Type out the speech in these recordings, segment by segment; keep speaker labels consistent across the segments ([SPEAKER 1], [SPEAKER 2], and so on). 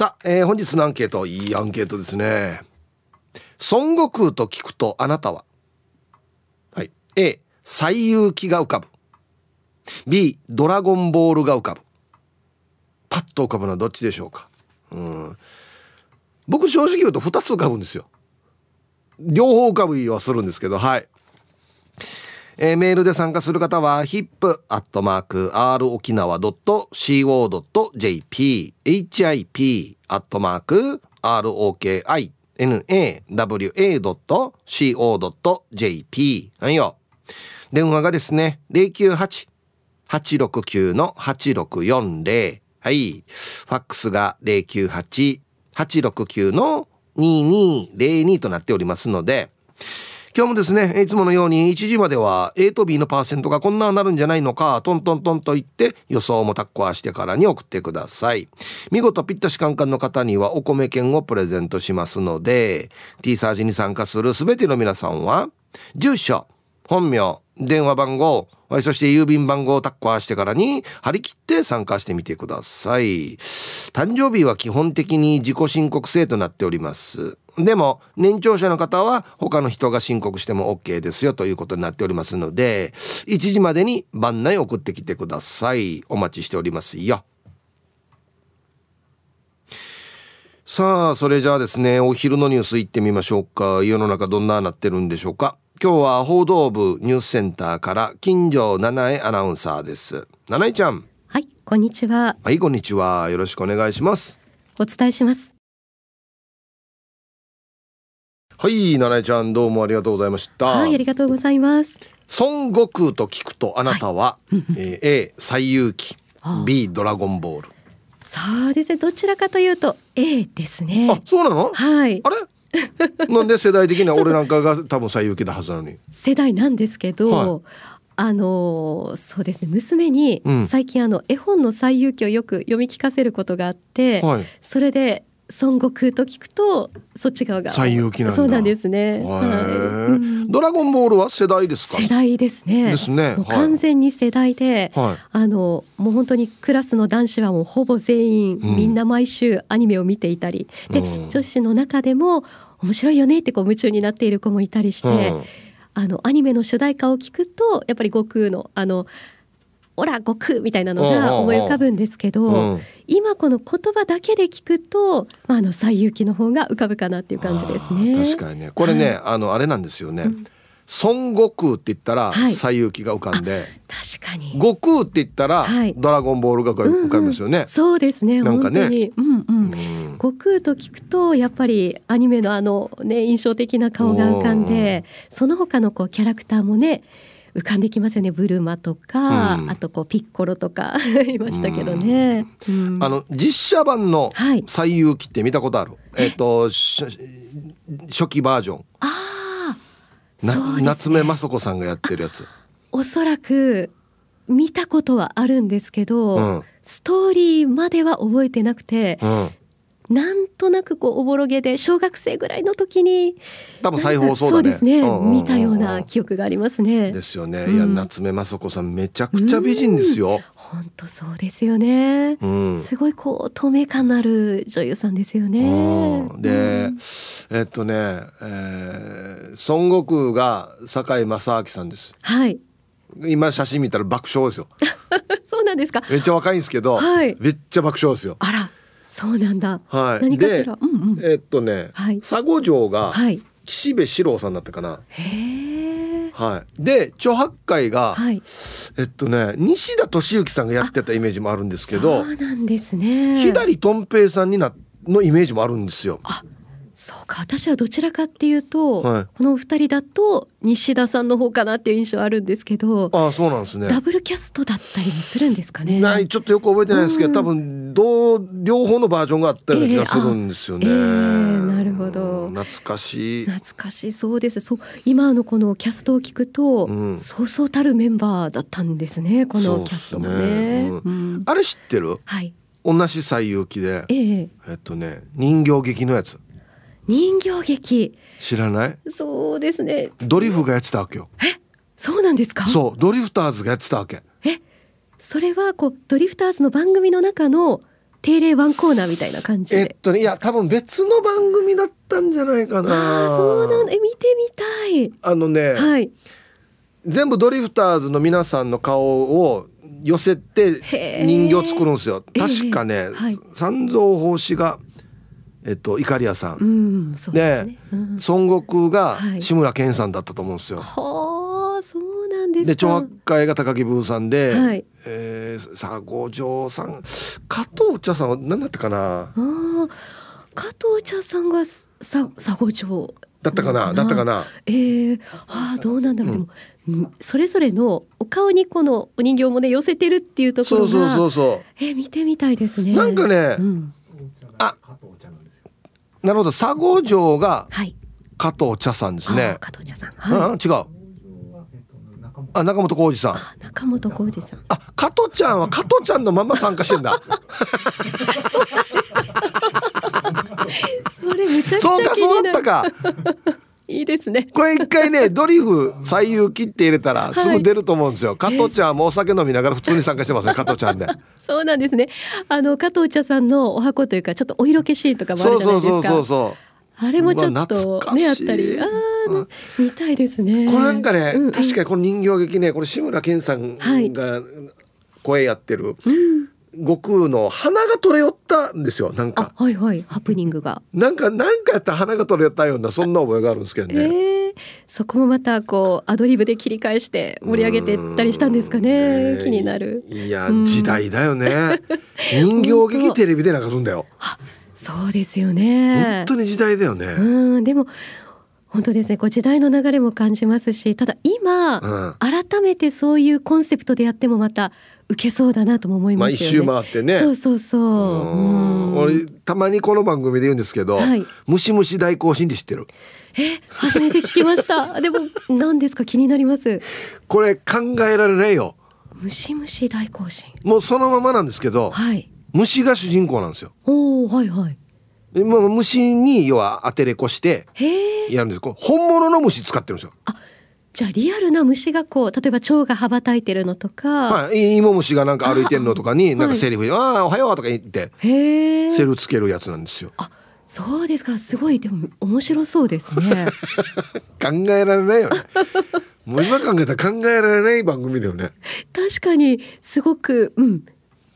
[SPEAKER 1] さあ、えー、本日のアンケートいいアンケートですね。孫悟空と聞くとあなたは？はい。A 西遊記が浮かぶ。B ドラゴンボールが浮かぶ。パッと浮かぶのはどっちでしょうか？うん。僕正直言うと2つ浮かぶんですよ。両方浮かぶはするんですけどはい。えー、メールで参加する方は hip.r 沖縄 .co.jp hip アットマーク ROKINAWA.co.jp はいよ。電話がですね098-869-8640はい。ファックスが098-869の2202となっておりますので今日もですねいつものように1時までは A と B のパーセントがこんななるんじゃないのかトントントンと言って予想もタッコアしてからに送ってください。見事ぴったしカンカンの方にはお米券をプレゼントしますので T サージに参加する全ての皆さんは住所本名電話番号そして郵便番号をタッコアしてからに張り切って参加してみてください。誕生日は基本的に自己申告制となっております。でも年長者の方は他の人が申告しても OK ですよということになっておりますので1時までに番内送ってきてください。お待ちしておりますよ。さあそれじゃあですねお昼のニュースいってみましょうか。世の中どんななってるんでしょうか。今日は報道部ニュースセンターから金城七重アナウンサーです。七重ちゃん。
[SPEAKER 2] はいこんにちは。
[SPEAKER 1] はいこんにちは。よろしくお願いします。
[SPEAKER 2] お伝えします
[SPEAKER 1] はい七重ちゃんどうもありがとうございました。
[SPEAKER 2] はいありがとうございます。
[SPEAKER 1] 孫悟空と聞くとあなたは、はい、えー、A 西遊記 B ドラゴンボール。
[SPEAKER 2] そうですねどちらかというと A ですね。
[SPEAKER 1] あそうなの？
[SPEAKER 2] はい。
[SPEAKER 1] あれ？なんで世代的には俺なんかが多分西遊記だはずなのに。
[SPEAKER 2] 世代なんですけど、はい、あのそうですね娘に最近あの絵本の西遊記をよく読み聞かせることがあって、はい、それで孫悟空と聞くとそっち側が。
[SPEAKER 1] 西遊記なん
[SPEAKER 2] そうなんですね、
[SPEAKER 1] はい、ドラゴンボールは世代ですか？
[SPEAKER 2] 世代ですね。
[SPEAKER 1] ですね、
[SPEAKER 2] 完全に世代で、はい、あのもう本当にクラスの男子はもうほぼ全員、うん、みんな毎週アニメを見ていたり。で、うん、女子の中でも面白いよねってこう夢中になっている子もいたりして、うん、あのアニメの主題歌を聞くとやっぱり悟空のあのオラ悟空みたいなのが思い浮かぶんですけど、うん、今この言葉だけで聞くと、まあ、あの西遊記の方が浮かぶかなっていう感じですね。
[SPEAKER 1] 確かにね。これね、はい、あのあれなんですよね。うん。孫悟空って言ったら西遊記が浮かんで、
[SPEAKER 2] 確かに。
[SPEAKER 1] 悟空って言ったらドラゴンボールが浮かびますよね、うんうん、
[SPEAKER 2] そうですねなんかね。うんうん、うん、悟空と聞くとやっぱりアニメのあのね印象的な顔が浮かんでその他のこうキャラクターもね浮かんできますよね。ブルマとか、うん、あとこうピッコロとか いましたけどね、
[SPEAKER 1] うん、あの実写版の「西遊記」って見たことある、はい、えっ、ー、と初期バージョン。
[SPEAKER 2] ああ、ね、
[SPEAKER 1] 夏目雅子さんがやってるやつ。
[SPEAKER 2] おそらく見たことはあるんですけど、うん、ストーリーまでは覚えてなくて、なんとなくこうおぼろげで小学生ぐらいの時に
[SPEAKER 1] 多分再放送、
[SPEAKER 2] ね、そうですね、うんうんうん、見たような記憶がありますね。
[SPEAKER 1] ですよね、うん、いや夏目雅子さんめちゃくちゃ美人ですよ。
[SPEAKER 2] 本当そうですよね、うん、すごいこう透明感のある女優さんですよね、
[SPEAKER 1] で、えっとね、えー、孫悟空が堺正明さんです。
[SPEAKER 2] はい。
[SPEAKER 1] 今写真見たら爆笑ですよ。
[SPEAKER 2] そうなんですか。
[SPEAKER 1] めっちゃ若いんですけど、はい、めっちゃ爆笑ですよ。
[SPEAKER 2] あらそうなんだ。
[SPEAKER 1] はい。
[SPEAKER 2] 何かしら？うんうん、
[SPEAKER 1] えー、っとね、はい、佐護城が岸辺四郎さんだったかな。
[SPEAKER 2] へえ。
[SPEAKER 1] はい。で、著白海が、はい、えっとね、西田敏行さんがやってたイメージもあるんですけど、
[SPEAKER 2] そうなんですね。
[SPEAKER 1] 左とん平さんになのイメージもあるんですよ。
[SPEAKER 2] あ、そうか私はどちらかっていうと、はい、このお二人だと西田さんの方かなっていう印象あるんですけど
[SPEAKER 1] あそうなんですね。
[SPEAKER 2] ダブルキャストだったりもするんですかね。
[SPEAKER 1] ないちょっとよく覚えてないですけど、うん、多分どう両方のバージョンがあったような気がするんですよね、えーえ
[SPEAKER 2] ー、なるほど。
[SPEAKER 1] 懐かしい。
[SPEAKER 2] 懐かしいそうです。そう今のこのキャストを聞くと、うん、そうそうたるメンバーだったんですねこのキャストもね、ね。うん、
[SPEAKER 1] あれ知ってる？
[SPEAKER 2] はい。
[SPEAKER 1] 同じ西遊記で、
[SPEAKER 2] えー、
[SPEAKER 1] えっとね人形劇のやつ
[SPEAKER 2] 人形劇。
[SPEAKER 1] 知らない？
[SPEAKER 2] そうですね。
[SPEAKER 1] ドリフがやってたわけよ。
[SPEAKER 2] え？そうなんですか？
[SPEAKER 1] そうドリフターズがやってたわけ。
[SPEAKER 2] え？それはこうドリフターズの番組の中の定例ワンコーナーみたいな感じ
[SPEAKER 1] えっとねいや多分別の番組だったんじゃないかな。
[SPEAKER 2] あそうなんだ。見てみたい。
[SPEAKER 1] あのね、はい、全部ドリフターズの皆さんの顔を寄せて人形作るんですよ。確かね、はい、三蔵法師がえっと、いかりやさん、うん、で、ね。うん、孫悟空が志村けんさんだったと思うんですよ。
[SPEAKER 2] はあ、そうなんです
[SPEAKER 1] で長白会が高木ブーさんで、はい、えー、佐五条さん。加藤茶さんは何だったかな？あ
[SPEAKER 2] 加藤茶さんがさ佐五条。
[SPEAKER 1] だったかな？だったかな？
[SPEAKER 2] えー、あどうなんだろう、うん、でもそれぞれのお顔にこのお人形もね寄せてるっていうところが
[SPEAKER 1] そうそうそうそう。
[SPEAKER 2] えー、見てみたいですね。
[SPEAKER 1] なんかね、うん、あなるほど。佐合城が加藤茶さんですね、はい、
[SPEAKER 2] 加藤茶さん、
[SPEAKER 1] はい、うん、違う。あ中本浩二さん。
[SPEAKER 2] 中本浩二さん。
[SPEAKER 1] あ加藤ちゃんは加藤ちゃんのまま参加してんだ。
[SPEAKER 2] それめちゃくちゃそうか
[SPEAKER 1] そうだったか
[SPEAKER 2] いいですね。
[SPEAKER 1] これ一回ね ドリフ最優切って入れたらすぐ出ると思うんですよ、はい、加藤ちゃんもお酒飲みながら普通に参加してますね 加藤ちゃんで。
[SPEAKER 2] そうなんですね。あの加藤茶さんのお箱というかちょっとお色気シーンとかもあるじゃないですか。そうそうそうそうあれもちょっとねあったり。ああ、見たいですね。
[SPEAKER 1] これなんかね、確かにこの人形劇ねこれ志村けんさんが声やってる、はいうん悟空の鼻が取れよったんですよなんか。
[SPEAKER 2] はいはい。ハプニングが。
[SPEAKER 1] なんかなんかやったら鼻が取れよったようなそんな覚えがあるんですけどね、え
[SPEAKER 2] ー、そこもまたこうアドリブで切り返して盛り上げてったりしたんですかね、気になる。
[SPEAKER 1] いや時代だよね。人形劇テレビで流すんだよ。
[SPEAKER 2] そうですよね。
[SPEAKER 1] 本当に時代だよね。
[SPEAKER 2] うんでも本当ですねこう時代の流れも感じますしただ今、うん、改めてそういうコンセプトでやってもまた受けそうだなとも思います
[SPEAKER 1] よね。まあ一周回ってね。
[SPEAKER 2] そうそうそう。う
[SPEAKER 1] 俺たまにこの番組で言うんですけど、はい、ムシムシ大行進って知ってる？
[SPEAKER 2] え、初めて聞きました。でも何ですか？気になります。
[SPEAKER 1] これ考えられないよ。
[SPEAKER 2] ムシムシ大行進。
[SPEAKER 1] もうそのままなんですけど、はい、虫が主人公なんですよ。
[SPEAKER 2] おお、はいはい。
[SPEAKER 1] まあ、虫に要は当てれこしてやるんです本物の虫使ってるんですよ。
[SPEAKER 2] あじゃあリアルな虫がこう例えば蝶が羽ばたいてるのとか、
[SPEAKER 1] はい、芋虫がなんか歩いてるのとかになんかセリフで「ああおはよう」とか言ってセリフつけるやつなんですよ。
[SPEAKER 2] あそうですかすごいでも面白そうですね。
[SPEAKER 1] 考えられないよね。もう今考えたら考えられない番組だよね。
[SPEAKER 2] 確かにすごくうん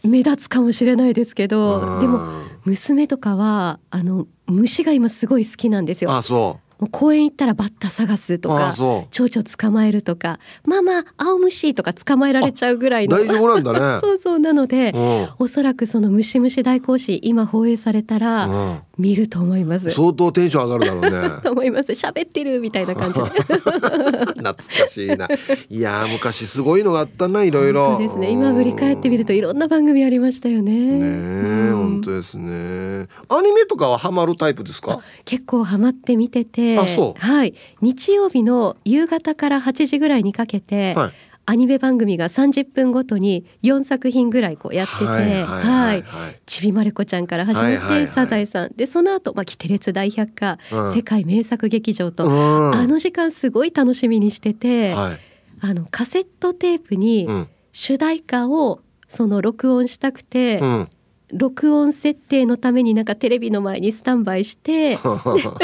[SPEAKER 2] 目立つかもしれないですけどでも娘とかはあの虫が今すごい好きなんですよ。
[SPEAKER 1] あそう。
[SPEAKER 2] もう公園行ったらバッタ探すとか蝶々捕まえるとかまあまあ青虫とか捕まえられちゃうぐらいの。
[SPEAKER 1] 大丈夫なんだね。
[SPEAKER 2] そうそうなので、うん、おそらくそのムシムシ大行進今放映されたら、うん、見ると思います。
[SPEAKER 1] 相当テンション上がるだろうね。
[SPEAKER 2] と思います。喋ってるみたいな感じ。
[SPEAKER 1] 懐かしいな。いや昔すごいのがあったないろいろ。
[SPEAKER 2] ですね。今振り返ってみるといろんな番組ありましたよね。
[SPEAKER 1] ね、うん、本当ですね。アニメとかはハマるタイプですか？
[SPEAKER 2] 結構ハマって見てて。あそう。はい。日曜日の夕方から8時ぐらいにかけて、はい、アニメ番組が30分ごとに4作品ぐらいこうやってて、はいちびまる子ちゃんから始めて、サザエさん。でその後まあキテレツ大百科、うん、世界名作劇場と、うん、あの時間すごい楽しみにしてて、はい、あのカセットテープに主題歌をその録音したくて、うん。録音設定のためになんかテレビの前にスタンバイして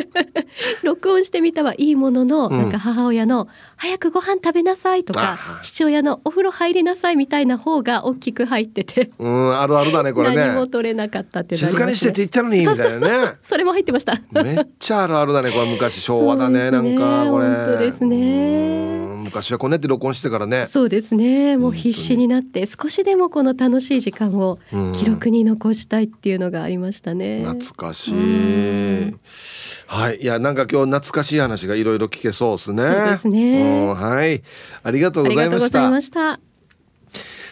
[SPEAKER 2] 録音してみたはいいものの、なんか母親の「早くご飯食べなさい」とか父親の「お風呂入りなさい」みたいな方が大きく入ってて。
[SPEAKER 1] うんあるあるだねこれね。
[SPEAKER 2] 何も取れなかったって
[SPEAKER 1] 静かにしてって言ったのにみたいなね。
[SPEAKER 2] それも入ってました
[SPEAKER 1] めっちゃあるあるだねこれ昔昭和だねなんかこれ
[SPEAKER 2] 本当ですね
[SPEAKER 1] 昔はこうねって録音してからね
[SPEAKER 2] そうですねもう必死になって少しでもこの楽しい時間を記録に残したいっていうのがありましたね
[SPEAKER 1] 懐かしいはい。いやなんか今日懐かしい話がいろいろ聞けそうですね。
[SPEAKER 2] そうですね。
[SPEAKER 1] はい。ありがとうございました。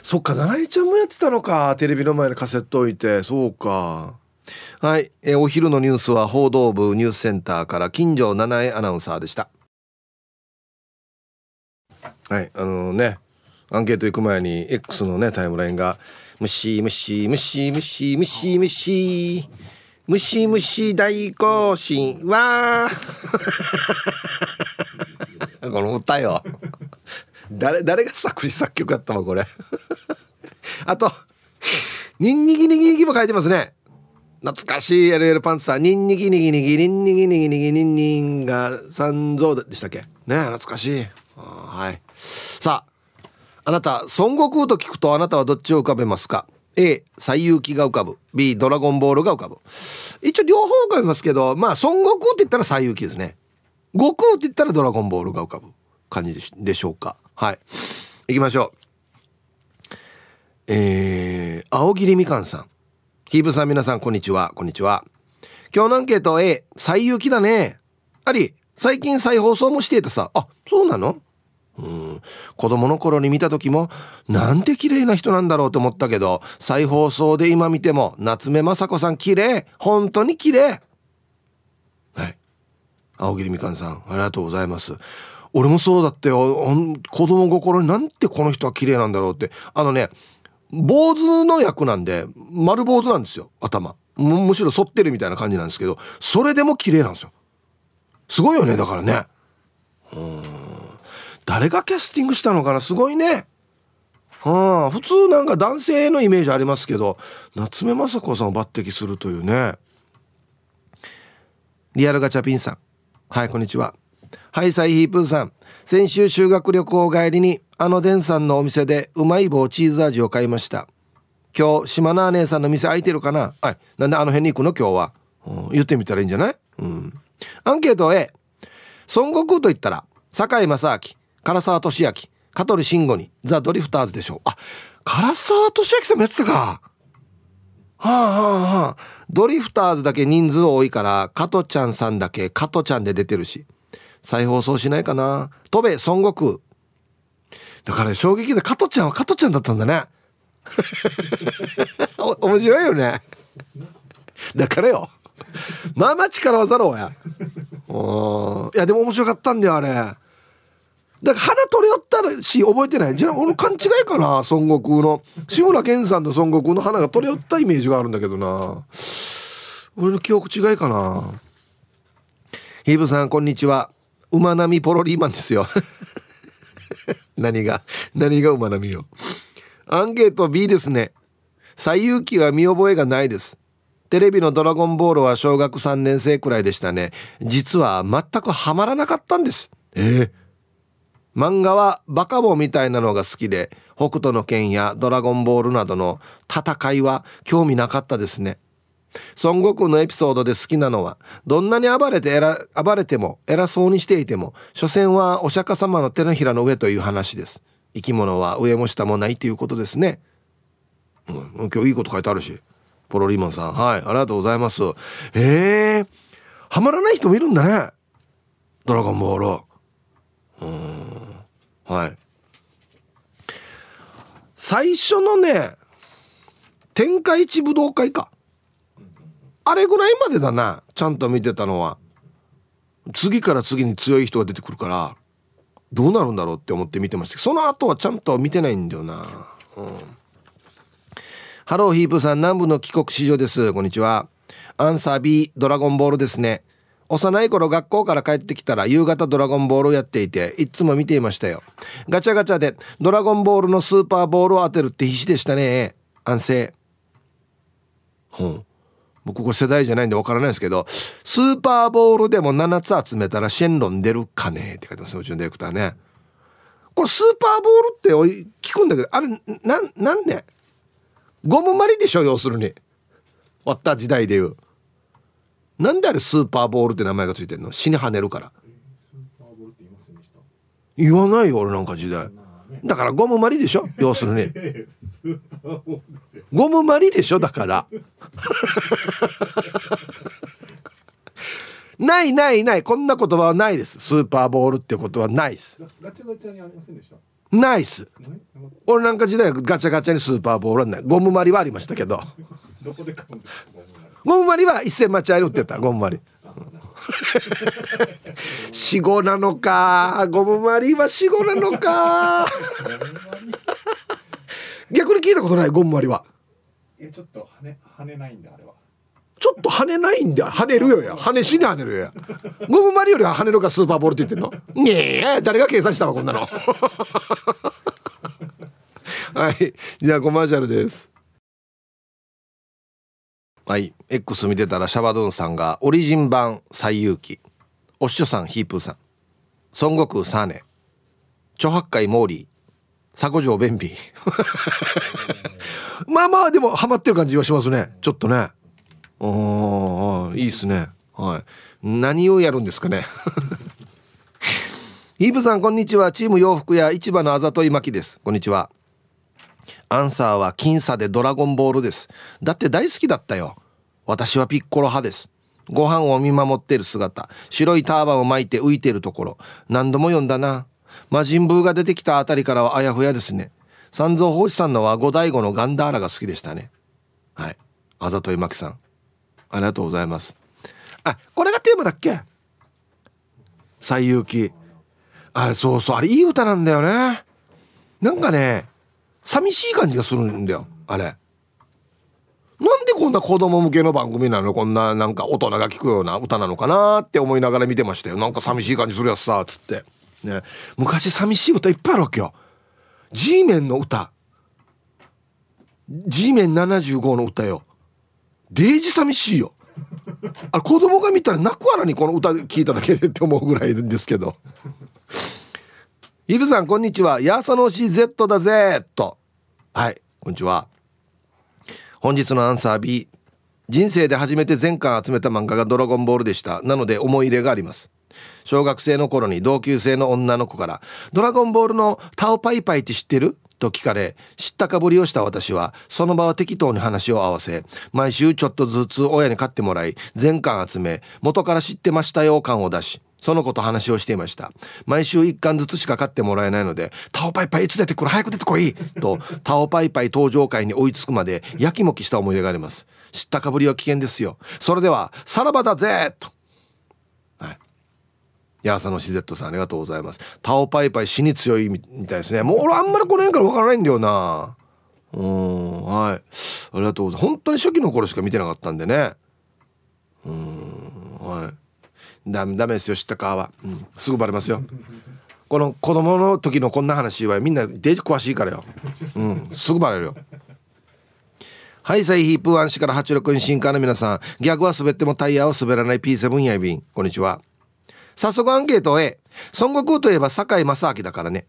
[SPEAKER 1] そっか七井ちゃんもやってたのか。テレビの前にカセット置いて。そうか。はい、えお昼のニュースは報道部ニュースセンターから金城七重アナウンサーでした。はい。あのねアンケート行く前に X のねタイムラインが「ムシムシムシムシムシムシムシムシ大行進。わ この歌よ。誰誰が作詞作曲やったのこれ。あとニンニギニギニギも書いてますね。懐かしい LL パンツさん。ニンニギニギニギニンニギニギニギニンニンが三蔵でしたっけね懐かしいはいさああなた孫悟空と聞くとあなたはどっちを浮かべますか A 西遊記が浮かぶ。B ドラゴンボールが浮かぶ。一応両方浮かびますけどまあ孫悟空って言ったら西遊記ですね。悟空って言ったらドラゴンボールが浮かぶ感じでしょうか。はい。行きましょう。えー、青桐みかんさん。ヒーブさん皆さんこんにちは。こんにちは。今日のアンケート A 最有機だね。あり最近再放送もしていたさ。あそうなの？うん。子供の頃に見た時もなんて綺麗な人なんだろうと思ったけど再放送で今見ても夏目雅子さん綺麗。本当に綺麗。はい。青桐みかんさんありがとうございます。俺もそうだってよ。子供心になんてこの人は綺麗なんだろうって。あのね坊主の役なんで丸坊主なんですよ頭。むしろ反ってるみたいな感じなんですけどそれでも綺麗なんですよ。すごいよねだからね。うん。誰がキャスティングしたのかな？すごいね。はあ普通なんか男性のイメージありますけど夏目雅子さんを抜擢するというね。リアルガチャピンさん。はいこんにちは。はいサイヒープーさん。先週修学旅行帰りにあのデンさんのお店でうまい棒チーズ味を買いました。今日島名姉さんの店開いてるかな？はいなんであの辺に行くの？今日は、うん、言ってみたらいいんじゃない？うん。アンケート A 孫悟空と言ったら堺正明。唐沢俊明香取慎吾にザ・ドリフターズでしょう。あ唐沢俊明さんもやってたか。はあはあはあ。ドリフターズだけ人数多いから加トちゃんさんだけ加トちゃんで出てるし。再放送しないかな。戸部孫悟空。だから衝撃で加トちゃんは加トちゃんだったんだね。面白いよね。だからよ。まあまあ力技ろうや。いやでも面白かったんだよあれ。だから鼻取り寄ったらし覚えてない。じゃあ俺勘違いかな孫悟空の。志村けんさんの孫悟空の鼻が取り寄ったイメージがあるんだけどな。俺の記憶違いかな。ヒーブさんこんにちは。馬並みポロリーマンですよ。何が何が馬並みよ。アンケート B ですね。最有機は見覚えがないです。テレビのドラゴンボールは小学3年生くらいでしたね。実は全くハマらなかったんです。えー、漫画はバカボみたいなのが好きで北斗の拳やドラゴンボールなどの戦いは興味なかったですね。孫悟空のエピソードで好きなのはどんなに暴れて暴れても偉そうにしていても所詮はお釈迦様の手のひらの上という話です。生き物は上も下もないということですね、うん、今日いいこと書いてあるし。ポロリーマンさんはいありがとうございます。えー、はまらない人もいるんだね。ドラゴンボール。うん。はい。最初のね天下一武道会か。あれぐらいまでだなちゃんと見てたのは。次から次に強い人が出てくるからどうなるんだろうって思って見てました。その後はちゃんと見てないんだよな。うん。ハローヒープさん南部の帰国子女です。こんにちは。アンサー B ドラゴンボールですね。幼い頃学校から帰ってきたら夕方ドラゴンボールをやっていていつも見ていましたよガチャガチャでドラゴンボールのスーパーボールを当てるって必死でしたね安静ほん僕これ世代じゃないんでわからないですけど、スーパーボールでも7つ集めたらシェンロン出るかね？って書いてますよ、うちのディレクターね。これスーパーボールって聞くんだけど、あれ、な、なんねゴムまりでしょ、要するに。終わった時代で言う。なんであれスーパーボールって名前がついてんの？死に跳ねるから。言わないよ、俺なんか時代。だからゴムまりでしょ？要するに。ゴムまりでしょ？だから。ないないない。こんな言葉はないです。スーパーボールってことはないです。ないっす。俺なんか時代ガチャガチャにスーパーボールはない。ゴムまりはありましたけどゴムまりは一銭待ち合い売ってた。ゴムまり。死後なのか。ゴムマリは死後なのか。逆に聞いたことないゴムマリは。
[SPEAKER 3] えちょっと跳ね跳ねないんだあれは。
[SPEAKER 1] ちょっと跳ねないんだ。跳ねるよや。跳ねしに跳ねるよや。ゴムマリよりは跳ねるかスーパーボールって言ってんの？ねえ誰が計算したわこんなの。はい。じゃあコマーシャルですはい。X 見てたらシャバドゥンさんがオリジン版最有機おっしょさんヒープーさん。孫悟空サーネ。著白海モーリー佐古城便秘 まあまあでもハマってる感じはしますね。ちょっとね。おいいっすね。はい。何をやるんですかね。イーブさんこんにちは。チーム洋服屋市場のあざといまきです。こんにちは。アンサーは僅差でドラゴンボールです。だって大好きだったよ。私はピッコロ派です。ご飯を見守ってる姿。白いターバンを巻いて浮いてるところ。何度も読んだな。魔人ブーが出てきたあたりからはあやふやですね。三蔵法師さんのは五醍醐のガンダーラが好きでしたね。はい。あざといまきさん。ありがとうございます。あこれがテーマだっけ？西遊記。あそうそう。あれいい歌なんだよね。なんかね寂しい感じがするんだよあれ。なんでこんな子供向けの番組なの？こんななんか大人が聴くような歌なのかなって思いながら見てましたよ。なんか寂しい感じするやつさつって。ね。昔寂しい歌いっぱいあるわけよ。G メンの歌。G メン75の歌よ。デージ寂しいよ。あ子供が見たら泣くわらにこの歌聞いただけでって思うぐらいですけど。イブさんこんにちは。ヤーサノシ Z だぜ。と。はいこんにちは。本日のアンサー B 人生で初めて全巻集めた漫画がドラゴンボールでした。なので思い入れがあります。小学生の頃に同級生の女の子から「ドラゴンボールのタオパイパイって知ってる?」と聞かれ知ったかぶりをした私はその場は適当に話を合わせ毎週ちょっとずつ親に買ってもらい全巻集め元から知ってましたよ感を出しその子と話をしていました。毎週1巻ずつしか買ってもらえないので「タオパイパイいつ出てくる？早く出てこい!」とタオパイパイ登場会に追いつくまでやきもきした思い出があります。知ったかぶりは危険ですよ。それではさらばだぜ！と。ヤーサのシゼットさんありがとうございます。タオパイパイ死に強いみたいですね。もう俺あんまりこの辺から分からないんだよな。うんはい。ありがとうございます。本当に初期の頃しか見てなかったんでね。うんはい。ダメダメですよ知ったかは、うん、すぐバレますよ。この子供の時のこんな話はみんなデジ詳しいからよ。うん。すぐバレるよ。はいサイヒープーアンシから86に新刊の皆さん。逆は滑ってもタイヤは滑らない P7 やいびん。こんにちは。早速アンケートへ。孫悟空といえば堺正明だからね。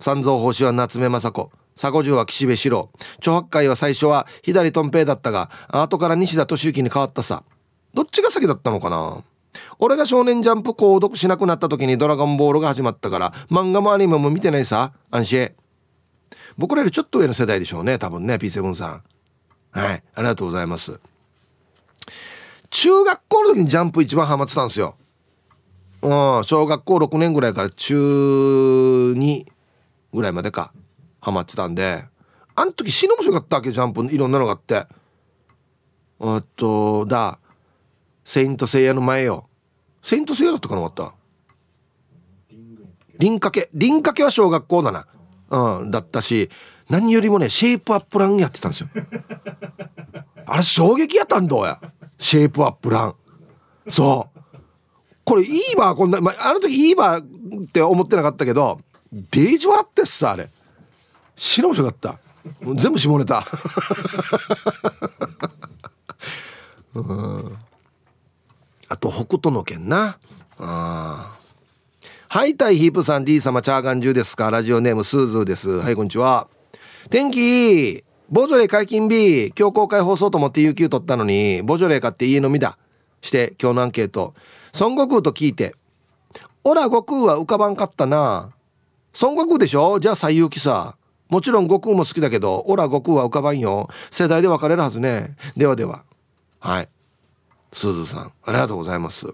[SPEAKER 1] 三蔵法師は夏目雅子。佐古城は岸辺四郎。著白海は最初は左とん平だったが後から西田敏行に変わったさ。どっちが先だったのかな？俺が少年ジャンプ購読しなくなった時にドラゴンボールが始まったから漫画もアニメも見てないさ。安心。僕らよりちょっと上の世代でしょうね多分ね P7 さん。はい。ありがとうございます。中学校の時にジャンプ一番ハマってたんですよ。うん、小学校6年ぐらいから中2ぐらいまでかハマってたんで。あん時死の面白かったわけジャンプいろんなのがあって。えっとだ「セイント・セイヤ」の前よ「セイント・セイヤ」だったかな終わった。輪掛け。輪掛けは小学校だな。うんだったし何よりもねシェイプアップランやってたんですよ。あれ衝撃やったんだや。シェイプアップラン。そう。これいいわこんな、まあ、あの時いいわって思ってなかったけどデージ笑ってっさあれ。死の面白かった。全部下ネタ。うん。あと北斗の拳な。あはいタイヒープさん D 様チャーガン中ですか。ラジオネームスーズーです。はいこんにちは。天気いい。ボジョレ解禁日。今日公開放送と思って有給取ったのにボジョレ買って家飲みだ。して今日のアンケート。孫悟空と聞いて「オラ悟空は浮かばんかったな」孫悟空でしょ？じゃあ西遊記さ。もちろん悟空も好きだけどオラ悟空は浮かばんよ。世代で分かれるはずね。ではでは。はい。すずさんありがとうございます。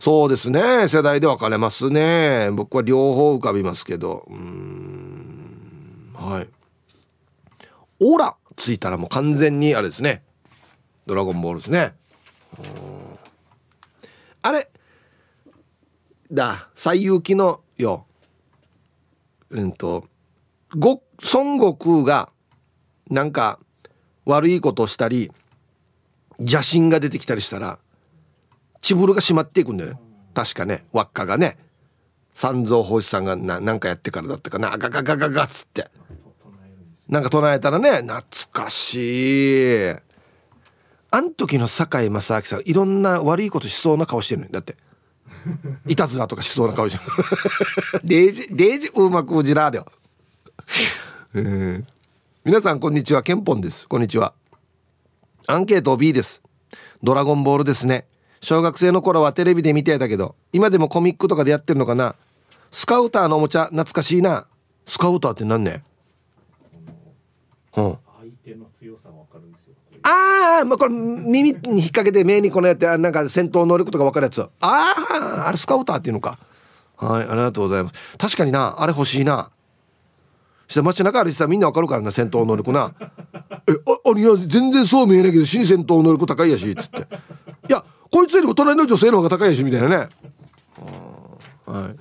[SPEAKER 1] そうですね世代で分かれますね。僕は両方浮かびますけど。うんはい。オラついたらもう完全にあれですね。ドラゴンボールですね。あれだ西遊記のよ。うんとご孫悟空がなんか悪いことをしたり邪神が出てきたりしたらチブルが閉まっていくんだよね。確かね。輪っかがね。三蔵法師さんがななんかやってからだったかな。ガガガガガっつって。なんか唱えたらね懐かしい。あん時の堺正明さんいろんな悪いことしそうな顔してるのだって。いたずらとかしそうな顔してる。デージデージうまくうじらーだよ、えー、皆さんこんにちは。ケンポンです。こんにちは。アンケート B です。ドラゴンボールですね。小学生の頃はテレビで見てたけど今でもコミックとかでやってるのかな。スカウターのおもちゃ懐かしいな。スカウターって何ね
[SPEAKER 3] うん。相手の強さわかるんですよ。
[SPEAKER 1] ああ、まあ、これ耳に引っ掛けて目にこのやってなんか戦闘能力とか分かるやつ。あああれスカウターっていうのか。はいありがとうございます。確かになあれ欲しいなして街中歩いてたらみんな分かるからな戦闘能力な。えああいや全然そう見えないけど死に戦闘能力高いやしっつって。いやこいつよりも隣の女性の方が高いやしみたいなね。はい。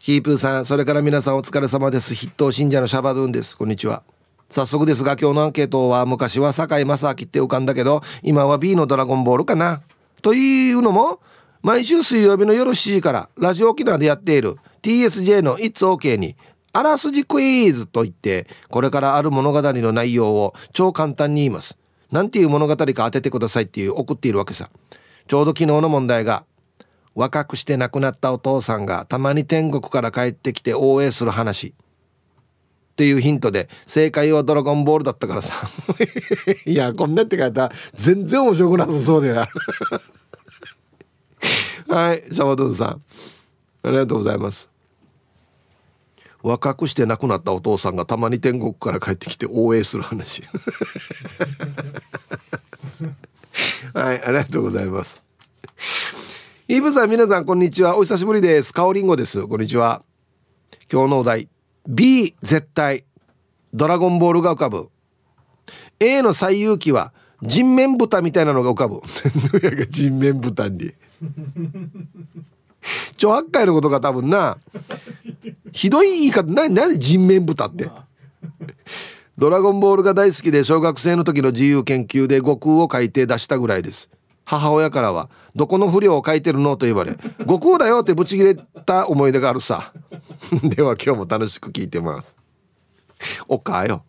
[SPEAKER 1] ヒープーさんそれから皆さんお疲れ様です。筆頭信者のシャバドゥンです。こんにちは。早速ですが今日のアンケートは昔は堺正明って浮かんだけど今は B のドラゴンボールかな。というのも毎週水曜日の夜7時からラジオ沖縄でやっている TSJ の It's OK にあらすじクイズと言ってこれからある物語の内容を超簡単に言います。何ていう物語か当ててくださいっていう送っているわけさ。ちょうど昨日の問題が若くして亡くなったお父さんがたまに天国から帰ってきて応援する話。っていうヒントで正解はドラゴンボールだったからさ。いやこんなって書いたら全然面白くなさそうだよ はいシャワドゥンさん。ありがとうございます。若くして亡くなったお父さんがたまに天国から帰ってきて応援する話。はいありがとうございます。イブさん皆さんこんにちは。お久しぶりです。かおりんごです。こんにちは。今日のお題。B 絶対ドラゴンボールが浮かぶ。A の最有機は人面豚みたいなのが浮かぶ。人面豚に。超八回のことが多分なひどい言い方な何で人面豚って？ドラゴンボールが大好きで小学生の時の自由研究で悟空を書いて出したぐらいです。母親からは「どこの不良を書いてるの?」と言われ「悟空だよ」ってブチギレた思い出があるさ。では今日も楽しく聞いてます。おかよ。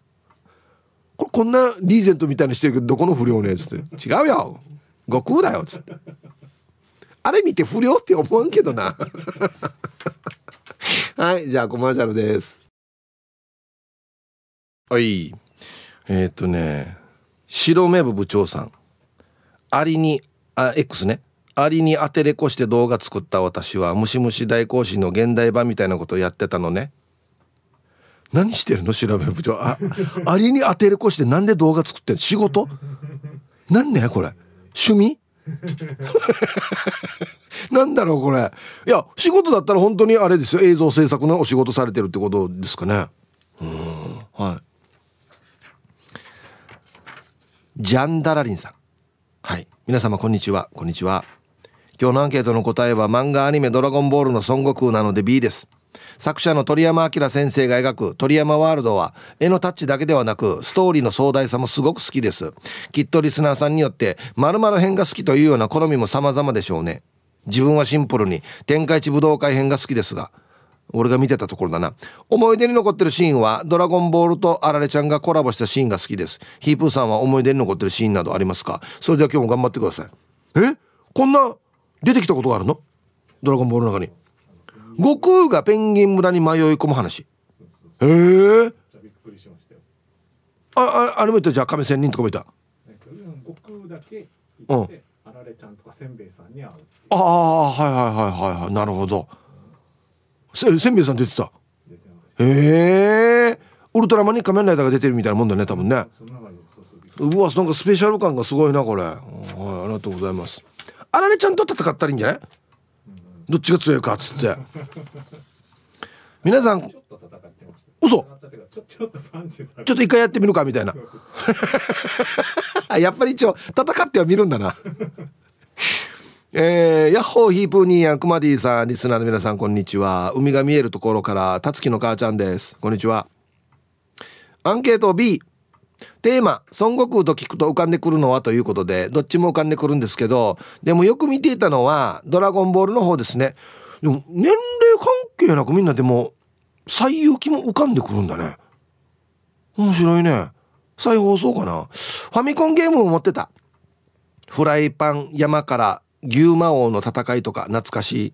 [SPEAKER 1] これこんなリーゼントみたいにしてるけどどこの不良ねっつって「違うよ。悟空だよ」っつって。あれ見て不良って思わんけどな はいじゃあコマーシャルです。はい。えー、っとね白目部部長さん。アリにあ X ね。アリに当てれこして動画作った私はムシムシ大行進の現代版みたいなことをやってたのね。何してるの調べ部長。あアリに当てれこしてなんで動画作ってんの仕事？なんねこれ。趣味？なんだろうこれ。いや仕事だったら本当にあれですよ。映像制作のお仕事されてるってことですかね。うん。はい。ジャンダラリンさん。はい。皆様こんにちは。こんにちは。今日のアンケートの答えは漫画アニメドラゴンボールの孫悟空なので B です。作者の鳥山明先生が描く鳥山ワールドは絵のタッチだけではなくストーリーの壮大さもすごく好きです。きっとリスナーさんによって〇〇編が好きというような好みも様々でしょうね。自分はシンプルに天下一武道会編が好きですが俺が見てたところだな。思い出に残ってるシーンはドラゴンボールとあられちゃんがコラボしたシーンが好きです。ヒープーさんは思い出に残ってるシーンなどありますか？それでは今日も頑張ってください。え？こんな出てきたことがあるの？ドラゴンボールの中に。悟空がペンギン村に迷い込む話。へえ。あああれも言ったじゃあ亀仙人とかもいた。
[SPEAKER 3] 悟空だけ行って、あられちゃんとかせんべいさんに会う
[SPEAKER 1] ああはいはいはいはいはい。なるほど。せせんべいさん出てた。へえ。ウルトラマンに仮面ライダーが出てるみたいなもんだね多分ね。うわなんかスペシャル感がすごいなこれ。はいありがとうございます。あられちゃんと戦ったらいいんじゃない？どっちが強いかっつって。皆さん嘘。ちょっと一回やってみるかみたいな。やっぱり一応戦っては見るんだな。えー、ヤッホーヒープーニーヤンクマディさんリスナーの皆さんこんにちは。海が見えるところからたつきの母ちゃんです。こんにちは。アンケート B テーマ孫悟空と聞くと浮かんでくるのはということでどっちも浮かんでくるんですけどでもよく見ていたのはドラゴンボールの方ですね。でも年齢関係なくみんなでも最有機も浮かんでくるんだね。面白いね。再放送かな。ファミコンゲームを持ってた。フライパン山から牛魔王の戦いとか懐かしい。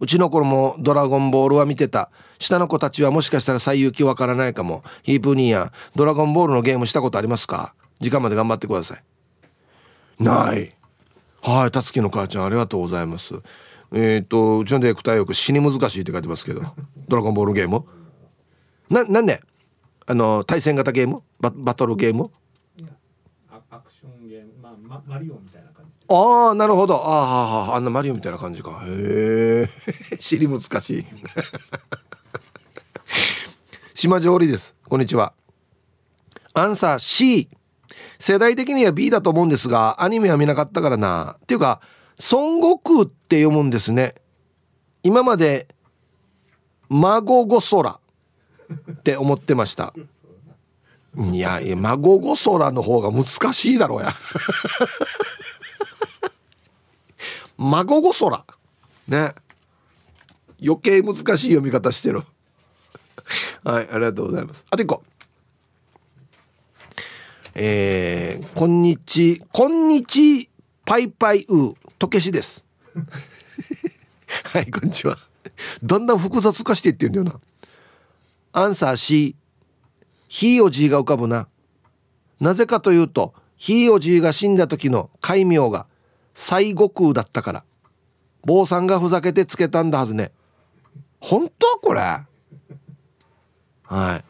[SPEAKER 1] うちの頃もドラゴンボールは見てた。下の子たちはもしかしたら最有機わからないかも。ヒープニーやドラゴンボールのゲームしたことありますか？時間まで頑張ってください。ない。はいたつきの母ちゃんありがとうございます。えっ、ー、とうちのディレクターよく死に難しいって書いてますけど。ドラゴンボールゲーム。ななんで？あの対戦型ゲーム？ババトルゲーム？
[SPEAKER 3] アクションゲーム、まあ、まマリオみたいな感じ。
[SPEAKER 1] ああなるほど。あああんなマリオみたいな感じか。へえ 知り難しい島上りです。こんにちは。アンサー C 世代的には B だと思うんですがアニメは見なかったからな。っていうか孫悟空って読むんですね。今まで孫御空って思ってました。いやいや孫御空の方が難しいだろうや。孫御空。ね。余計難しい読み方してる。はいありがとうございます。あと一個。えー、こんにちこんにちパイパイウーとけしです。はいこんにちは。だんだん複雑化していってんだよな。アンサー C ひいおじいが浮かぶな。なぜかというとひいおじいが死んだ時の戒名が西悟空だったから。坊さんがふざけてつけたんだはずね。本当これ？はい。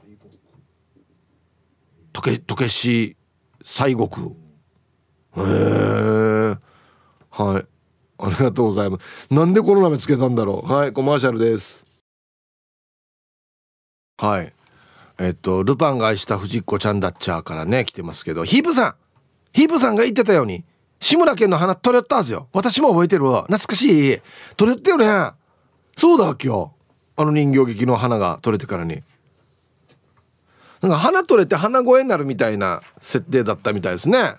[SPEAKER 1] とけとけし西悟空へえはい。ありがとうございます。なんでこの名前つけたんだろう。はいコマーシャルです。はい。えっとルパンが愛した藤子ちゃんだっちゃーからね来てますけど。ヒープさん。ヒープさんが言ってたように志村けんの花取れったはずよ。私も覚えてるわ。懐かしい。取れったよね。そうだ今日あの人形劇の花が取れてからに。なんか花取れて花声になるみたいな設定だったみたいですね。